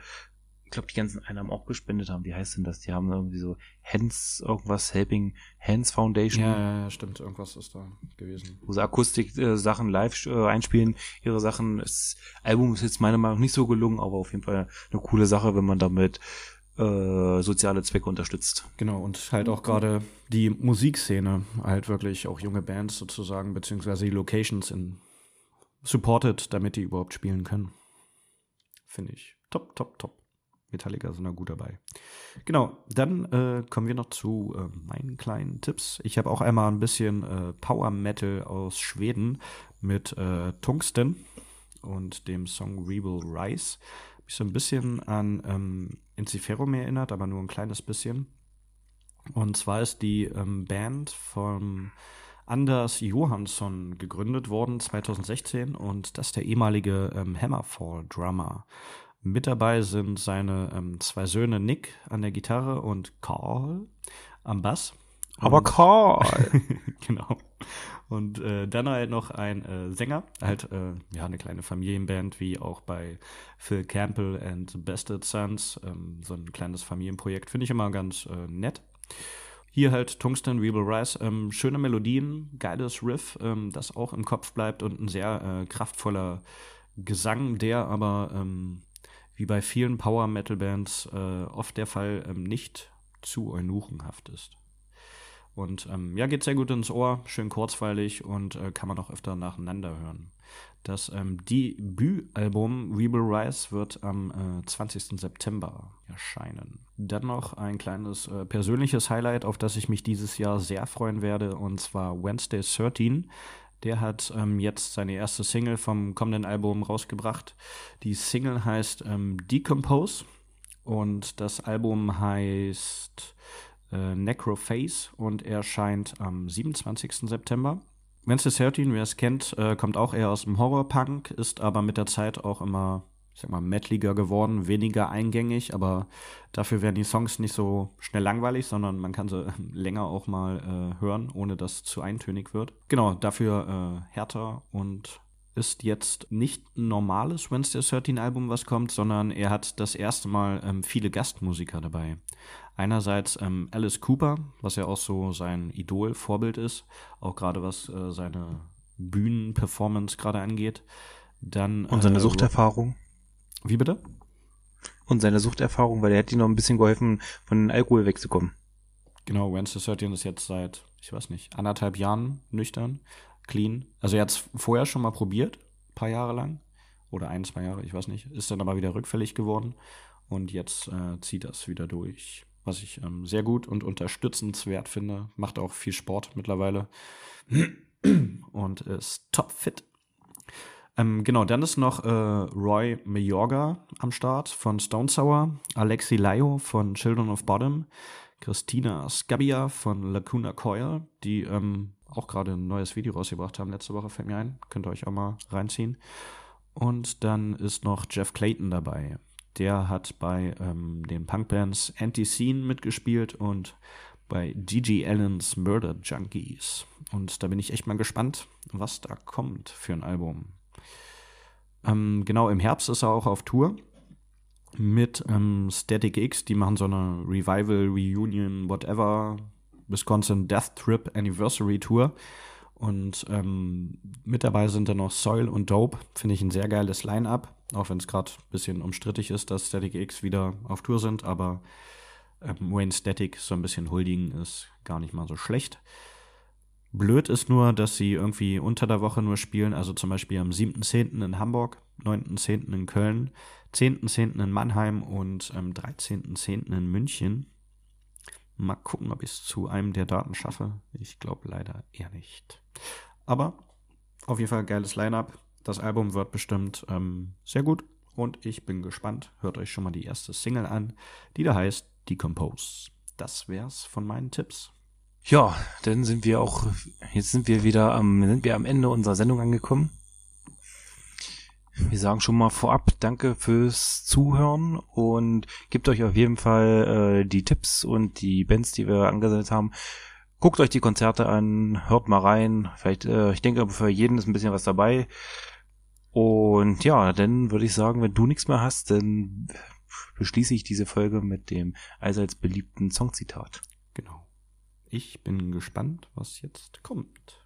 ich glaube, die ganzen Einnahmen auch gespendet haben. Wie heißt denn das? Die haben irgendwie so Hands, irgendwas, Helping Hands Foundation. Ja, ja, ja stimmt. Irgendwas ist da gewesen. Wo sie Akustik-Sachen äh, live äh, einspielen, ihre Sachen. Das Album ist jetzt meiner Meinung nach nicht so gelungen, aber auf jeden Fall eine coole Sache, wenn man damit äh, soziale Zwecke unterstützt. Genau, und halt auch gerade die Musikszene, halt wirklich auch junge Bands sozusagen, beziehungsweise die Locations in supported, damit die überhaupt spielen können. Finde ich top, top, top. Metallica sind da gut dabei. Genau, dann äh, kommen wir noch zu äh, meinen kleinen Tipps. Ich habe auch einmal ein bisschen äh, Power Metal aus Schweden mit äh, Tungsten und dem Song Rebel Rise. Mich so ein bisschen an ähm, Inciferum erinnert, aber nur ein kleines bisschen. Und zwar ist die ähm, Band vom Anders Johansson gegründet worden 2016 und das ist der ehemalige ähm, Hammerfall-Drummer. Mit dabei sind seine ähm, zwei Söhne Nick an der Gitarre und Carl am Bass. Aber Carl! [LAUGHS] genau. Und äh, dann halt noch ein äh, Sänger, halt äh, ja eine kleine Familienband, wie auch bei Phil Campbell and Bested Sons, ähm, so ein kleines Familienprojekt, finde ich immer ganz äh, nett. Hier halt Tungsten Rebel Rise. Ähm, schöne Melodien, geiles Riff, ähm, das auch im Kopf bleibt und ein sehr äh, kraftvoller Gesang, der aber ähm, wie bei vielen Power Metal Bands äh, oft der Fall ähm, nicht zu eunuchenhaft ist. Und ähm, ja, geht sehr gut ins Ohr, schön kurzweilig und äh, kann man auch öfter nacheinander hören. Das ähm, Debütalbum Rebel Rise wird am äh, 20. September erscheinen. Dann noch ein kleines äh, persönliches Highlight, auf das ich mich dieses Jahr sehr freuen werde, und zwar Wednesday 13. Der hat ähm, jetzt seine erste Single vom kommenden Album rausgebracht. Die Single heißt ähm, Decompose und das Album heißt äh, Necroface und erscheint am 27. September. Wednesday 13, wer es kennt, äh, kommt auch eher aus dem Horrorpunk, ist aber mit der Zeit auch immer, ich sag mal, metaliger geworden, weniger eingängig, aber dafür werden die Songs nicht so schnell langweilig, sondern man kann sie [LAUGHS] länger auch mal äh, hören, ohne dass es zu eintönig wird. Genau, dafür äh, härter und ist jetzt nicht ein normales Wednesday 13 Album, was kommt, sondern er hat das erste Mal ähm, viele Gastmusiker dabei. Einerseits ähm, Alice Cooper, was ja auch so sein Idol, Vorbild ist, auch gerade was äh, seine Bühnenperformance gerade angeht. Dann, Und seine äh, Suchterfahrung. Wie bitte? Und seine Suchterfahrung, weil er hat ihm noch ein bisschen geholfen, von Alkohol wegzukommen. Genau, Wednesday 13 ist jetzt seit, ich weiß nicht, anderthalb Jahren nüchtern, clean. Also er hat es vorher schon mal probiert, paar Jahre lang. Oder ein, zwei Jahre, ich weiß nicht. Ist dann aber wieder rückfällig geworden. Und jetzt äh, zieht das wieder durch was ich ähm, sehr gut und unterstützenswert finde. Macht auch viel Sport mittlerweile [CLEARS THROAT] und ist topfit. Ähm, genau, dann ist noch äh, Roy Mayorga am Start von Stone Sour, Alexi Laio von Children of Bottom, Christina Scabia von Lacuna Coil, die ähm, auch gerade ein neues Video rausgebracht haben letzte Woche, fällt mir ein. Könnt ihr euch auch mal reinziehen. Und dann ist noch Jeff Clayton dabei. Der hat bei ähm, den Punkbands Anti-Scene mitgespielt und bei Gigi Allens Murder Junkies. Und da bin ich echt mal gespannt, was da kommt für ein Album. Ähm, genau, im Herbst ist er auch auf Tour mit ähm, Static X. Die machen so eine Revival, Reunion, whatever, Wisconsin Death Trip Anniversary Tour. Und ähm, mit dabei sind dann noch Soil und Dope. Finde ich ein sehr geiles Line-Up. Auch wenn es gerade ein bisschen umstrittig ist, dass Static X wieder auf Tour sind. Aber ähm, Wayne Static so ein bisschen huldigen ist gar nicht mal so schlecht. Blöd ist nur, dass sie irgendwie unter der Woche nur spielen. Also zum Beispiel am 7.10. in Hamburg, 9.10. in Köln, 10.10. in Mannheim und am 13.10. in München. Mal gucken, ob ich es zu einem der Daten schaffe. Ich glaube leider eher nicht. Aber auf jeden Fall geiles Line-up. Das Album wird bestimmt ähm, sehr gut und ich bin gespannt. Hört euch schon mal die erste Single an, die da heißt Decompose. Das wär's von meinen Tipps. Ja, dann sind wir auch, jetzt sind wir wieder am, sind wir am Ende unserer Sendung angekommen. Wir sagen schon mal vorab Danke fürs Zuhören und gebt euch auf jeden Fall äh, die Tipps und die Bands, die wir angesetzt haben. Guckt euch die Konzerte an, hört mal rein. Vielleicht, äh, ich denke, für jeden ist ein bisschen was dabei. Und ja, dann würde ich sagen, wenn du nichts mehr hast, dann beschließe ich diese Folge mit dem allseits beliebten Songzitat. Genau. Ich bin gespannt, was jetzt kommt.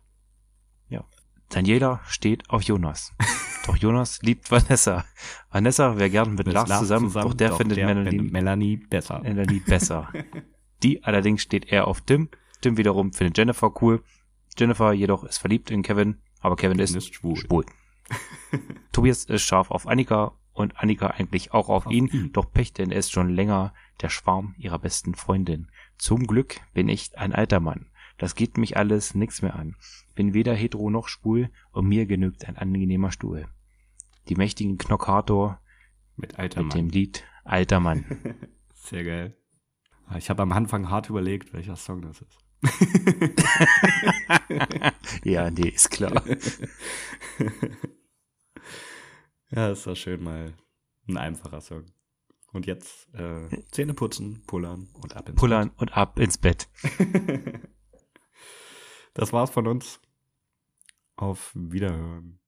Daniela steht auf Jonas. [LAUGHS] doch Jonas liebt Vanessa. Vanessa wäre gern mit, Lars zusammen, zusammen, doch der doch findet der Melanie, Melanie besser. Melanie besser. [LAUGHS] Die allerdings steht eher auf Tim. Tim wiederum findet Jennifer cool. Jennifer jedoch ist verliebt in Kevin, aber Kevin, Kevin ist, ist schwul. schwul. [LAUGHS] Tobias ist scharf auf Annika und Annika eigentlich auch auf, auf ihn, ihn, doch Pech, denn er ist schon länger der Schwarm ihrer besten Freundin. Zum Glück bin ich ein alter Mann. Das geht mich alles nix mehr an. Bin weder hetero noch schwul und mir genügt ein angenehmer Stuhl. Die mächtigen Knockator mit, alter mit dem Lied Alter Mann. [LAUGHS] Sehr geil. Ich habe am Anfang hart überlegt, welcher Song das ist. [LAUGHS] ja, nee, ist klar. [LAUGHS] ja, ist doch schön mal ein einfacher Song. Und jetzt äh, Zähne putzen, pullern und ab ins pullern Bett. Pullern und ab ins Bett. Das war's von uns. Auf Wiederhören.